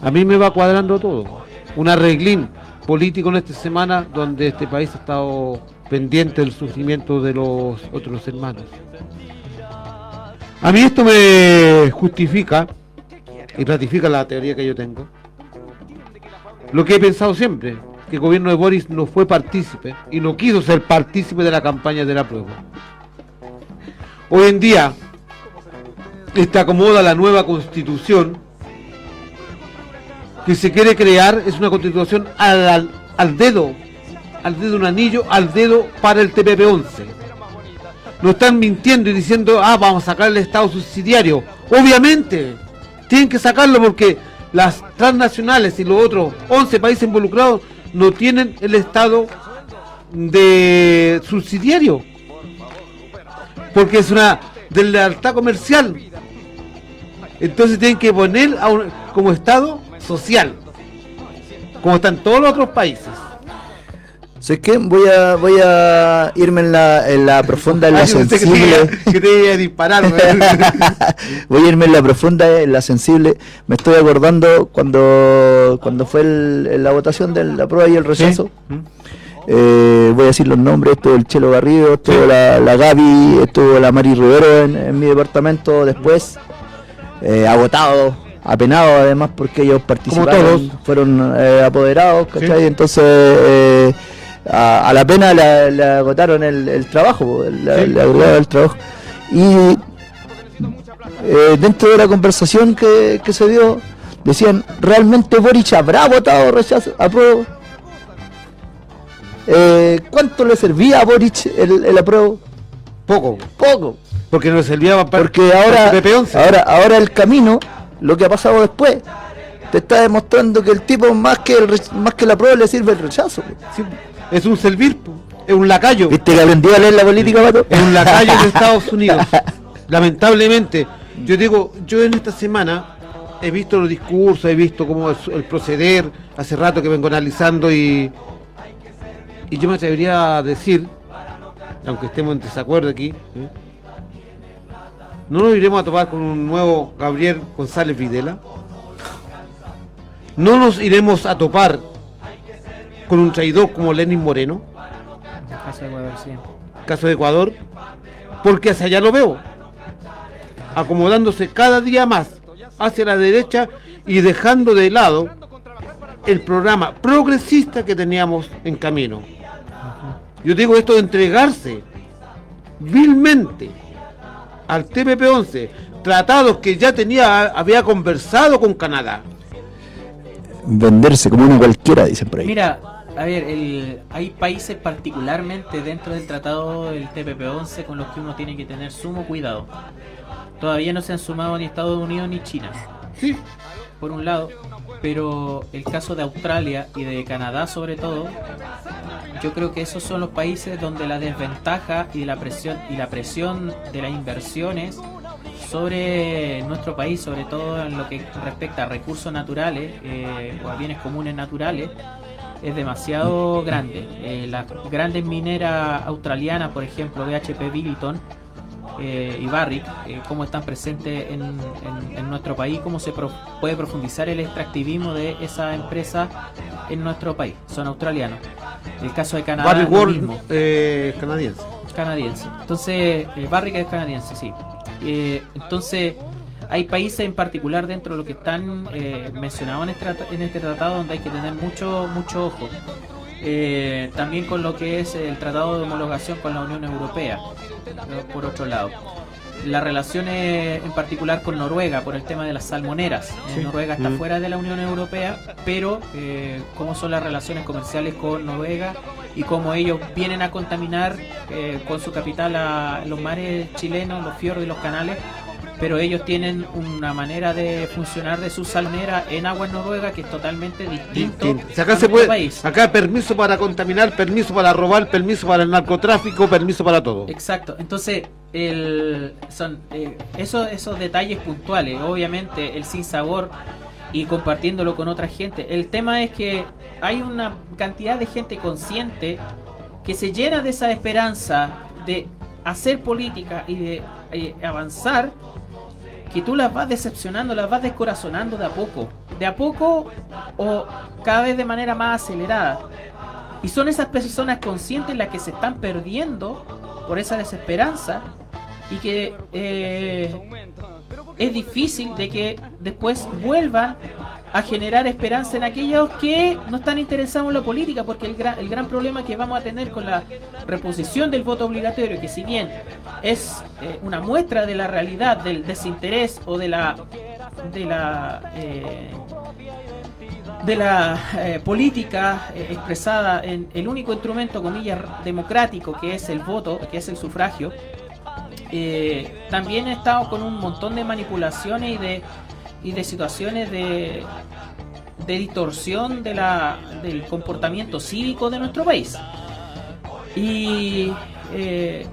a mí me va cuadrando todo. Un arreglín político en esta semana donde este país ha estado pendiente del sufrimiento de los otros hermanos. A mí esto me justifica y ratifica la teoría que yo tengo. Lo que he pensado siempre, que el gobierno de Boris no fue partícipe y no quiso ser partícipe de la campaña de la prueba. Hoy en día, este acomoda la nueva constitución que se quiere crear, es una constitución al, al- al dedo, al dedo un anillo, al dedo para el TPP-11. No están mintiendo y diciendo, ah, vamos a sacar el Estado subsidiario. Obviamente, tienen que sacarlo porque las transnacionales y los otros 11 países involucrados no tienen el Estado de subsidiario. Porque es una de lealtad comercial. Entonces tienen que poner como Estado social. Como están todos los otros países. ¿Sabes qué? Voy a, voy a irme en la, en la profunda, en la pensé que te sensible. que te. Voy a irme en la profunda, en la sensible. Me estoy acordando cuando, cuando fue el- la votación de la prueba y el rechazo. Eh, voy a decir los nombres, estuvo el Chelo Garrido, estuvo la, la Gaby, estuvo la Mari Rivero en, en mi departamento después. Eh, agotado, apenado además porque ellos participaron, fueron eh, apoderados, ¿cachai? Entonces eh, a, a la pena le, agotaron el, el trabajo, le, Sí. le agregaron el trabajo. Y eh, dentro de la conversación que, que se dio, decían, ¿realmente Boric habrá votado rechazo? ¿Apruebo? ¿Cuánto le servía a Boric el, el apruebo? Poco. Poco. Porque no le servía para Porque ahora, para el PP11. ahora, ahora el camino, lo que ha pasado después, te está demostrando que el tipo más que el, más que la prueba le sirve el rechazo. Sí, es un servir, es un lacayo. ¿Viste que aprendí a leer la política, Pato? Es un lacayo de Estados Unidos. Lamentablemente, yo digo, yo en esta semana he visto los discursos, he visto cómo es el proceder, hace rato que vengo analizando y, y yo me atrevería a decir, aunque estemos en desacuerdo aquí, ¿eh? No nos iremos a topar con un nuevo Gabriel González Videla, no nos iremos a topar con un traidor como Lenin Moreno, Caso de Ecuador, sí. caso de Ecuador, porque hacia allá lo veo, acomodándose cada día más hacia la derecha y dejando de lado el programa progresista que teníamos en camino. Yo digo esto de entregarse vilmente al TPP-11, tratados que ya tenía, había conversado con Canadá. Venderse como uno cualquiera, dicen por ahí. Mira, a ver, el- hay países particularmente dentro del tratado del TPP-11 con los que uno tiene que tener sumo cuidado. Todavía no se han sumado ni Estados Unidos ni China. Sí. Por un lado, pero el caso de Australia y de Canadá sobre todo, yo creo que esos son los países donde la desventaja y la presión y la presión de las inversiones sobre nuestro país, sobre todo en lo que respecta a recursos naturales eh, o a bienes comunes naturales, es demasiado grande. Eh, las grandes mineras australianas, por ejemplo, BHP Billiton eh, y Barrick, eh, cómo están presentes en, en- en nuestro país, cómo se pro- puede profundizar el extractivismo de esa empresa en nuestro país. Son australianos. El caso de Canadá, Barry lo World mismo eh, canadiense. canadiense. Entonces, eh, Barrick es canadiense, sí. Eh, entonces, hay países en particular dentro de lo que están eh, mencionados en este, en este tratado donde hay que tener mucho, mucho ojo. Eh, también con lo que es el tratado de homologación con la Unión Europea, por otro lado. Las relaciones en particular con Noruega por el tema de las salmoneras. Sí. Noruega está Mm. fuera de la Unión Europea, pero eh, cómo son las relaciones comerciales con Noruega y cómo ellos vienen a contaminar eh, con su capital a los mares chilenos, los fiordos y los canales, pero ellos tienen una manera de funcionar de su salmonera en aguas noruegas que es totalmente distinto. Si acá se puede, país. acá permiso para contaminar, permiso para robar, permiso para el narcotráfico, permiso para todo. Exacto, entonces el, son eh, esos, esos detalles puntuales, obviamente el sin sabor y compartiéndolo con otra gente. El tema es que hay una cantidad de gente consciente que se llena de esa esperanza de hacer política y de eh, avanzar que tú las vas decepcionando, las vas descorazonando de a poco, de a poco o cada vez de manera más acelerada. Y son esas personas conscientes las que se están perdiendo por esa desesperanza y que eh, es difícil de que después vuelvan a generar esperanza en aquellos que no están interesados en la política, porque el gran, el gran problema que vamos a tener con la reposición del voto obligatorio, que si bien es eh, una muestra de la realidad del desinterés o de la de la eh, de la eh, política expresada en el único instrumento, comillas, democrático que es el voto, que es el sufragio, también he con un montón de manipulaciones y de, y de situaciones de, de distorsión de la, del comportamiento cívico de nuestro país. Y eh,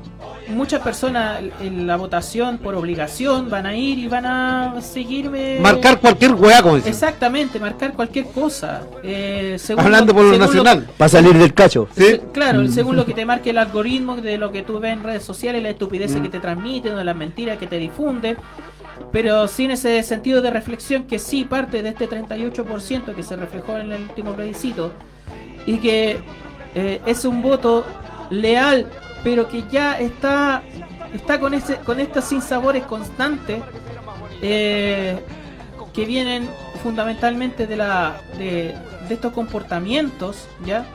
muchas personas en la votación por obligación van a ir y van a seguirme. Marcar cualquier hueá, como dicen. Exactamente, marcar cualquier cosa. Eh, según Hablando por lo según nacional. Para salir del cacho. ¿Sí? Claro, Mm. según lo que te marque el algoritmo de lo que tú ves en redes sociales, la estupidez que te transmiten, o las mentiras que te difunden, pero sin ese sentido de reflexión que sí parte de este 38% que se reflejó en el último plebiscito y que eh, es un voto leal, pero que ya está está con ese con estos sinsabores constantes eh, que vienen fundamentalmente de la de, de estos comportamientos ya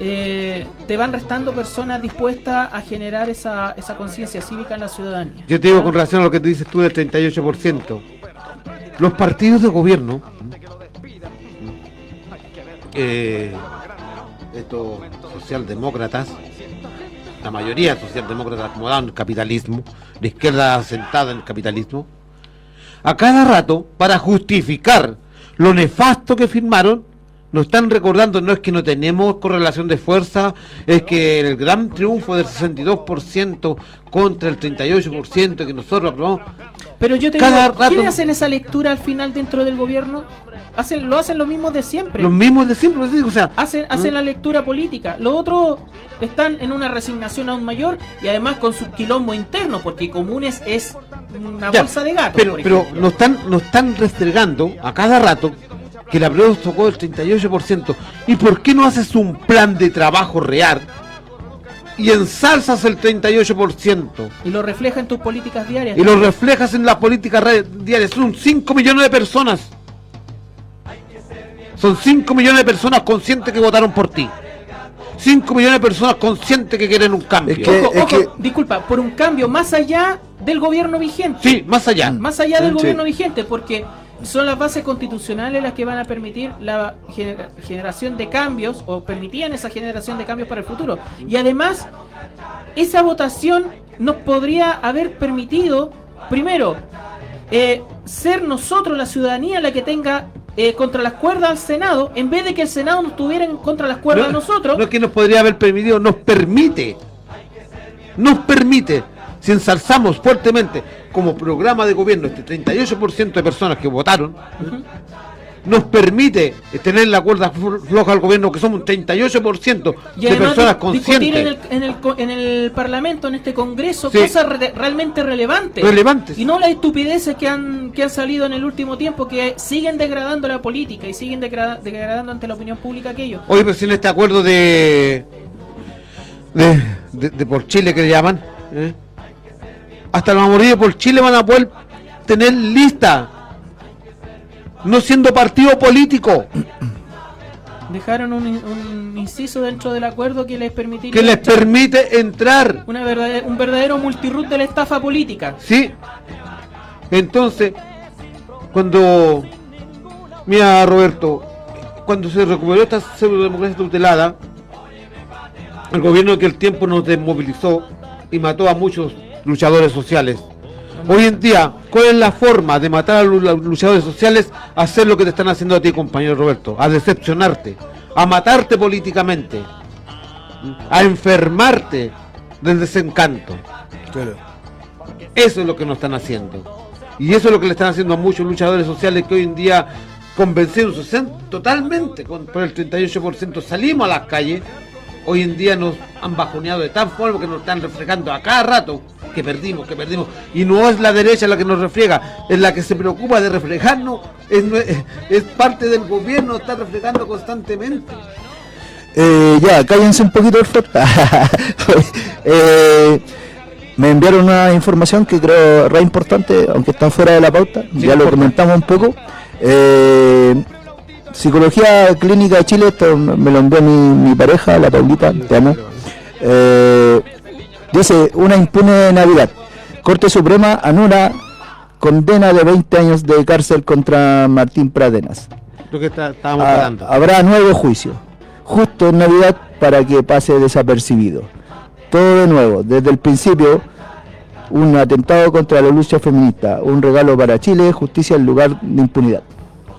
eh, te van restando personas dispuestas a generar esa, esa conciencia cívica en la ciudadanía. Yo te digo con relación a lo que tú dices tú del 38%. los partidos de gobierno, eh, estos socialdemócratas, la mayoría socialdemócratas acomodados en el capitalismo, la izquierda sentada en el capitalismo, a cada rato, para justificar lo nefasto que firmaron, nos están recordando, no es que no tenemos correlación de fuerza, es que el gran triunfo del 62% contra el 38% que nosotros aprobamos. Pero yo te Cada digo, ¿quiénes hacen esa lectura al final dentro del gobierno? Hacen, lo hacen lo mismo de siempre. Los mismos de siempre, o sea, Hacen, hacen la lectura política. Los otros están en una resignación aún mayor y además con su quilombo interno, porque Comunes es una Ya, bolsa de gato. pero, por pero nos están, nos están restregando a cada rato que la prueba tocó el 38%. ¿Y por qué no haces un plan de trabajo real y ensalzas el 38%? Y lo refleja en tus políticas diarias. Y lo reflejas en las políticas diarias. Son 5 millones de personas. Son 5 millones de personas conscientes que votaron por ti. 5 millones de personas conscientes que quieren un cambio. Es que- Ojo, ojo, disculpa, por un cambio más allá del gobierno vigente. Sí, más allá. Más allá del Sí. gobierno vigente, porque son las bases constitucionales las que van a permitir la gener- generación de cambios o permitían esa generación de cambios para el futuro. Y además, esa votación nos podría haber permitido, primero, eh, ser nosotros, la ciudadanía, la que tenga eh, contra las cuerdas al Senado, en vez de que el Senado nos tuviera contra las cuerdas a nosotros. No es que nos podría haber permitido, nos permite. Nos permite. Si ensalzamos fuertemente como programa de gobierno este 38% de personas que votaron, nos permite tener la cuerda flo- floja al gobierno, que somos un 38% Y de personas discutir en conscientes. el, en, el, en el Parlamento, en este Congreso, Sí. cosas re- realmente relevantes. Relevantes. Y no las estupideces que han, que han salido en el último tiempo que siguen degradando la política y siguen degrada- degradando ante la opinión pública aquello. Hoy pues en este acuerdo de de, de- de por Chile que le llaman, ¿eh? Hasta los amorillos por Chile van a poder tener lista, no siendo partido político, Dejaron un, un inciso dentro del acuerdo que les permitiría que les permite entrar, una verdadera- un verdadero multiroot de la estafa política. ¿sí? Entonces, cuando, mira Roberto, cuando se recuperó esta pseudo-democracia tutelada, el gobierno de aquel tiempo nos desmovilizó y mató a muchos luchadores sociales. Hoy en día, ¿cuál es la forma de matar a los luchadores sociales? Hacer lo que te están haciendo a ti, compañero Roberto, a decepcionarte, a matarte políticamente, a enfermarte del desencanto. Eso es lo que nos están haciendo. Y eso es lo que le están haciendo a muchos luchadores sociales que hoy en día, convencidos totalmente con, por el 38%, salimos a las calles. Hoy en día nos han bajoneado de tal forma que nos están reflejando a cada rato que perdimos, que perdimos. Y no es la derecha la que nos refleja, es la que se preocupa de reflejarnos, es, parte del gobierno, está reflejando constantemente. Eh, ya, cállense un poquito. Eh, me enviaron una información que creo re importante, aunque están fuera de la pauta, ya lo comentamos un poco. Eh, Psicología Clínica de Chile, esto me lo envió mi, mi pareja, la Paulita, te amo. Eh, dice, una impune Navidad. Corte Suprema anula condena de 20 años de cárcel contra Martín Pradenas. Lo que está- estábamos Ah, hablando. habrá nuevo juicio, justo en Navidad para que pase desapercibido. Todo de nuevo, desde el principio, un atentado contra la lucha feminista, un regalo para Chile, justicia en lugar de impunidad.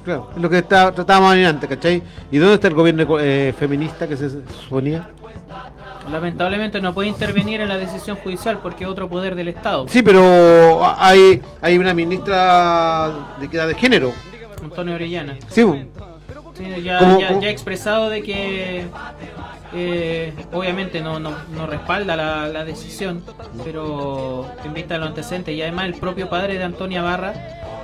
Claro, es lo que está, tratábamos antes, ¿cachai? ¿Y dónde está el gobierno eh, feminista que se suponía? Lamentablemente no puede intervenir en la decisión judicial porque es otro poder del Estado. Sí, pero hay, hay una ministra de equidad de género. Antonio Orellana. Sí, ya, ¿Cómo- ya- cómo? ya ha expresado de que eh, obviamente no, no, no respalda la, la decisión, pero en vista de los antecedentes y además el propio padre de Antonia Barra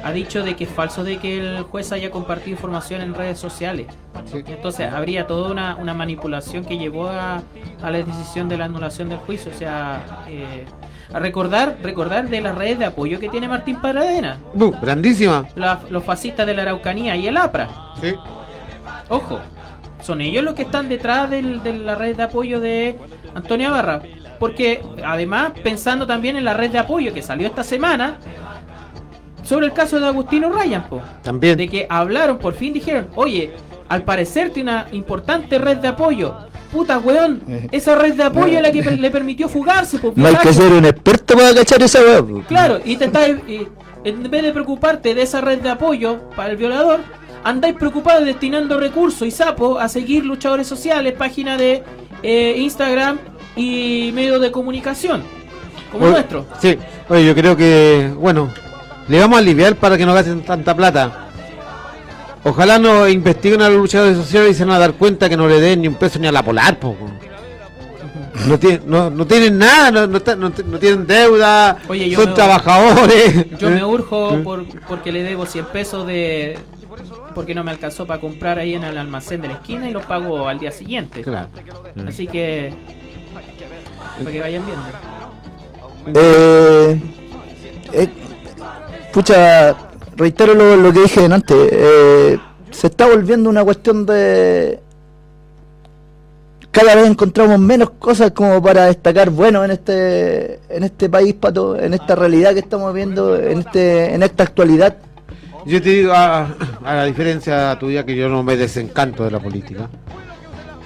ha dicho de que es falso de que el juez haya compartido información en redes sociales. Entonces habría toda una, una manipulación que llevó a, a la decisión de la anulación del juicio. O sea, eh, a recordar, recordar de las redes de apoyo que tiene Martín Paradena. Bu, grandísima. La- los fascistas de la Araucanía y el APRA. Sí. Ojo, son ellos los que están detrás del- de la red de apoyo de Antonia Barra. Porque además, pensando también en la red de apoyo que salió esta semana, sobre el caso de Agustino Ryan, po. También. De que hablaron, por fin dijeron, oye, al parecer tiene una importante red de apoyo. Puta weón, esa red de apoyo es la que per- le permitió fugarse, po, No hay que ser un experto para cachar esa po. Claro, y te estás, en vez de preocuparte de esa red de apoyo para el violador, andáis preocupados destinando recursos y sapos a seguir luchadores sociales, páginas de eh, Instagram y medios de comunicación, como Oye, nuestro. Sí, oye, yo creo que, bueno, le vamos a aliviar para que no gasten tanta plata. Ojalá no investiguen a los luchadores sociales y se van a dar cuenta que no le den ni un peso ni a la polar, po. No, tienen, no, no tienen nada, no, no, está- no t- no tienen deuda, Oye, yo son me- trabajadores. Yo me ¿eh? urjo ¿Eh? por, porque le debo 100 pesos de... Porque no me alcanzó para comprar ahí en el almacén de la esquina y los pago al día siguiente. Claro. Así que... Para que vayan viendo. Eh, eh, pucha, reitero lo, lo que dije antes. eh, se está volviendo una cuestión de. Cada vez encontramos menos cosas como para destacar bueno en este en este país, pato, en esta realidad que estamos viendo, en este en esta actualidad. Yo te digo, a, a la diferencia tuya, que yo no me desencanto de la política.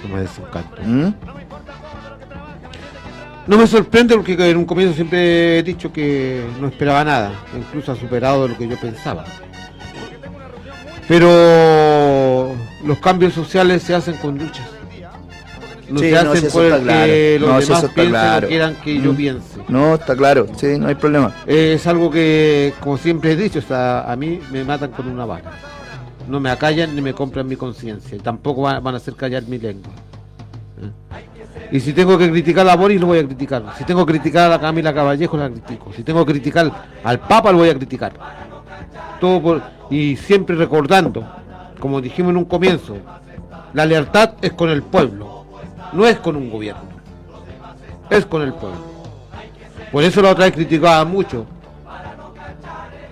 No me desencanto. ¿Mm? No me sorprende porque en un comienzo siempre he dicho que no esperaba nada, incluso ha superado lo que yo pensaba. Pero los cambios sociales se hacen con luchas. No Sí, se no, hacen si por está el claro. que los No, si demás está piensen claro. o quieran que yo Mm. piense. No, está claro, sí, no hay problema. Es algo que, como siempre he dicho, o sea, a mí me matan con una vara. No me acallan ni me compran mi conciencia. Tampoco van, van a hacer callar mi lengua. Y si tengo que criticar a Boris, lo voy a criticar. Si tengo que criticar a la Camila Caballejo, la critico. Si tengo que criticar al Papa, lo voy a criticar. Todo y siempre recordando, como dijimos en un comienzo, la lealtad es con el pueblo, no es con un gobierno. Es con el pueblo. Por eso la otra vez criticaba mucho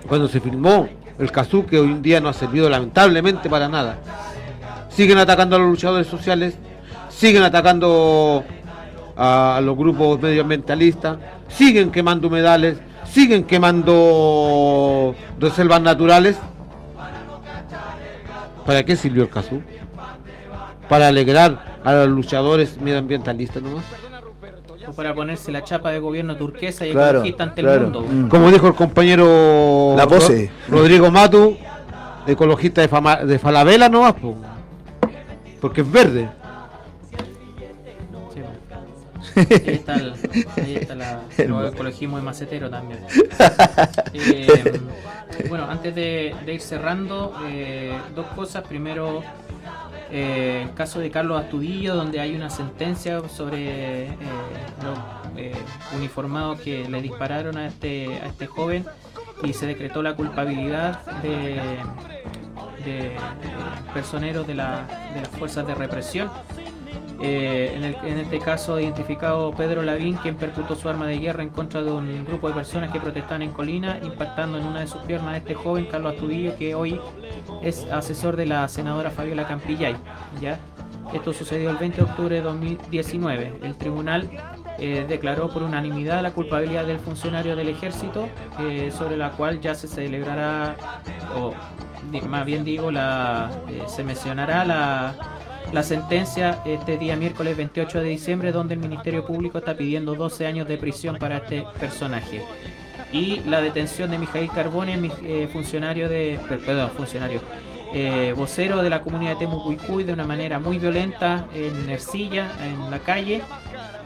cuando se filmó el Cazú, que hoy en día no ha servido lamentablemente para nada. Siguen atacando a los luchadores sociales, siguen atacando a, los grupos medioambientalistas, siguen quemando humedales, siguen quemando reservas naturales. ¿Para qué sirvió el Cazú? Para alegrar a los luchadores medioambientalistas nomás. O para ponerse la chapa de gobierno turquesa y Claro, ecologista ante claro. el mundo. Mm. Como dijo el compañero La pose. Ro- Rodrigo Matu, ecologista de, Fama- de Falabella nomás, po. porque es verde. Ahí está el, ahí está la, el ecologismo de macetero también. Eh, bueno, antes de, de ir cerrando, eh, dos cosas. Primero, eh, el caso de Carlos Astudillo, donde hay una sentencia sobre eh, los eh, uniformados que le dispararon a este, a este joven y se decretó la culpabilidad de, de personeros de, la- de las fuerzas de represión. Eh, en, este caso identificado Pedro Lavín, quien percutó su arma de guerra en contra de un grupo de personas que protestaban en Colina, impactando en una de sus piernas este joven Carlos Astudillo, que hoy es asesor de la senadora Fabiola Campillay. ¿ya? Esto sucedió el 20 de octubre de 2019. El tribunal eh, declaró por unanimidad la culpabilidad del funcionario del ejército, eh, sobre la cual ya se celebrará, o más bien digo, la, eh, se mencionará la, la sentencia este día miércoles 28 de diciembre, donde el Ministerio Público está pidiendo 12 años de prisión para este personaje. Y la detención de Mijail Carbone, eh, funcionario de. per- Perdón, funcionario. eh, vocero de la comunidad de Temucuicuy de una manera muy violenta en Ercilla, en la calle,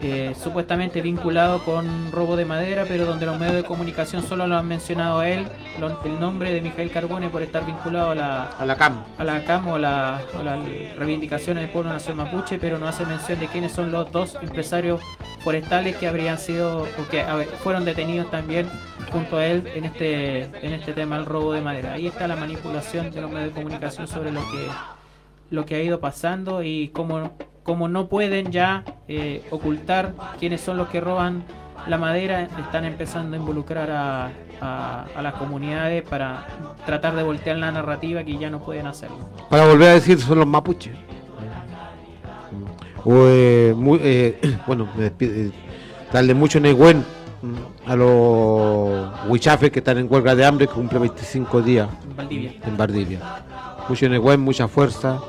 eh, supuestamente vinculado con robo de madera, pero donde los medios de comunicación solo lo han mencionado a él, lo- el nombre de Mijail Carbone por estar vinculado a la, A la CAM. a la CAM o la, o las reivindicaciones del pueblo nacional mapuche, pero no hace mención de quiénes son los dos empresarios forestales que habrían sido o que a ver, fueron detenidos también junto a él en este en este tema del robo de madera. Ahí está la manipulación de los medios de comunicación sobre lo que lo que ha ido pasando y cómo, cómo no pueden ya eh, ocultar quiénes son los que roban la madera, están empezando a involucrar a, a- a las comunidades para tratar de voltear la narrativa que ya no pueden hacerlo. Para volver a decir, son los mapuches. O, eh, muy- eh, bueno, me despido, eh, darle mucho Nehuen, mm, a los huichafes que están en huelga de hambre, que cumple 25 días En Valdivia. en Valdivia. Mucho Negüen, mucha fuerza.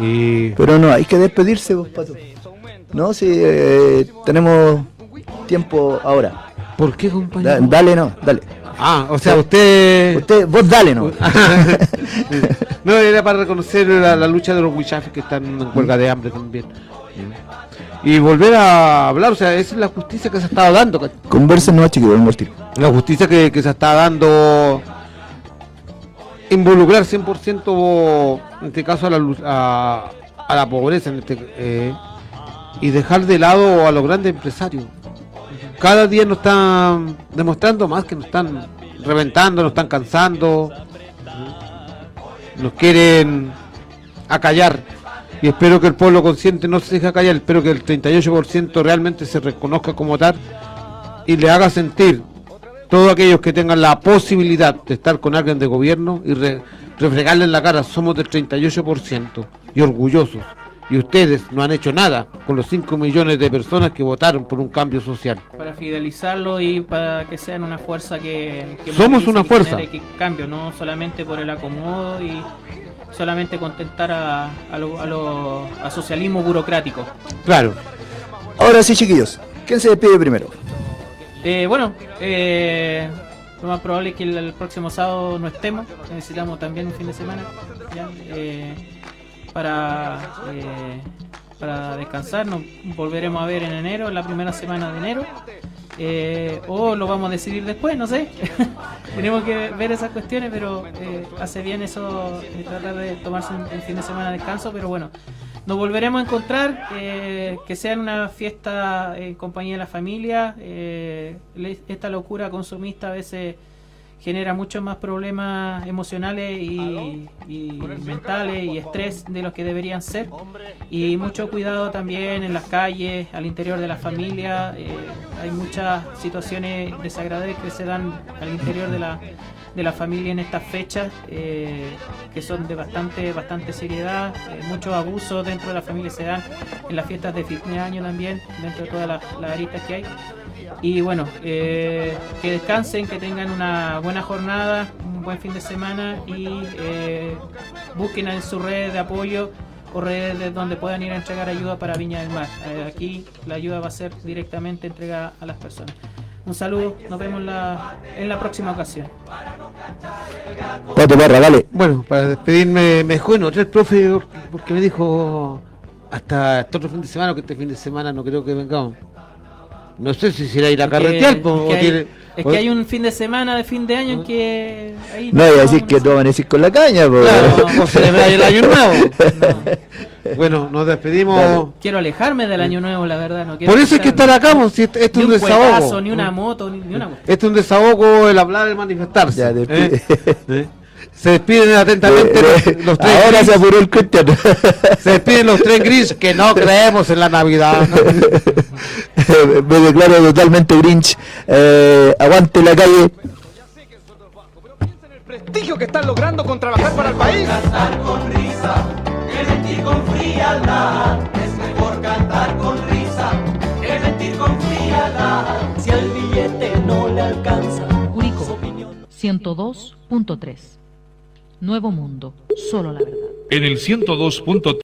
Y Pero no, hay que despedirse, vos, Pato. No, si eh, tenemos tiempo ahora. ¿por qué, Da- compañero? dale, no, dale. Ah, o sea, usted... Usted, vos dale, no. no, era para reconocer la, la lucha de los huichafes que están en huelga de hambre también. Y volver a hablar, o sea, esa es la justicia que se ha estado dando. Conversen, no, chiquillos. La justicia que, que se está dando, involucrar 100% en este caso a la, a, a la pobreza en este, eh, y dejar de lado a los grandes empresarios. Cada día nos están demostrando más que nos están reventando, nos están cansando, nos quieren acallar. Y espero que el pueblo consciente no se deje acallar, espero que el 38% realmente se reconozca como tal y le haga sentir todos aquellos que tengan la posibilidad de estar con alguien de gobierno y re- refregarle en la cara, somos del 38% y orgullosos. Y ustedes no han hecho nada con los 5 millones de personas que votaron por un cambio social. Para fidelizarlo y para que sean una fuerza que... que Somos una que fuerza. que cambio, no solamente por el acomodo y solamente contentar a, a, lo- a lo- a socialismo burocrático. Claro. Ahora sí, chiquillos. ¿Quién se despide primero? Eh, bueno, eh, lo más probable es que el, próximo sábado no estemos. Necesitamos también un fin de semana ya, eh, para, eh, para descansar. Nos volveremos a ver en enero, en la primera semana de enero. Eh, o lo vamos a decidir después, no sé. Tenemos que ver esas cuestiones, pero eh, hace bien eso, eh, tratar de tomarse un, un fin de semana de descanso. Pero bueno, nos volveremos a encontrar, eh, que sea en una fiesta en compañía de la familia. eh, esta locura consumista a veces genera muchos más problemas emocionales y, mentales y estrés de los que deberían ser. Y mucho cuidado también en las calles, al interior de la familia. eh, hay muchas situaciones desagradables que se dan al interior de la, de la familia en estas fechas, eh, que son de bastante, bastante seriedad. eh, muchos abusos dentro de la familia se dan en las fiestas de fin de año también, dentro de todas las, las aristas que hay. Y bueno, eh, que descansen, que tengan una buena jornada, un buen fin de semana y busquen en su red de apoyo o redes de donde puedan ir a entregar ayuda para Viña del Mar. Aquí la ayuda va a ser directamente entregada a las personas. Un saludo, nos vemos la- en la próxima ocasión. Pato Parra, dale. Bueno, para despedirme, me dejó en hotel, profe, porque me dijo hasta este otro fin de semana, que este fin de semana no creo que vengamos. No sé si será ir a carretear, o tiene- es o- que hay un fin de semana de fin de año en que... ahí No, iba a decir que tú amanecís con la caña, po. Claro, celebrar el año nuevo. Bueno, nos despedimos. Quiero alejarme del año nuevo, la verdad. No quiero Por eso hay que estar acá, po, si este, este es un un desahogo. cuetazo, ni una moto, ni, ni una cuestión. Este es un desahogo, el hablar, el manifestarse. Ya. ¿eh? ¿Eh? Se despiden atentamente los, eh, los tres Ahora gris. se apuró el Cristian. Se despiden los tres gris que no creemos en la Navidad. Me declaro totalmente Grinch. Eh, aguante la calle. prestigio que están logrando con trabajar para el país. Cantar con risa, que mentir con frialdad. Es mejor cantar con risa, que mentir con frialdad. Si al billete no le alcanza, Curicó 102.3. Nuevo Mundo, solo la verdad. En el 102.3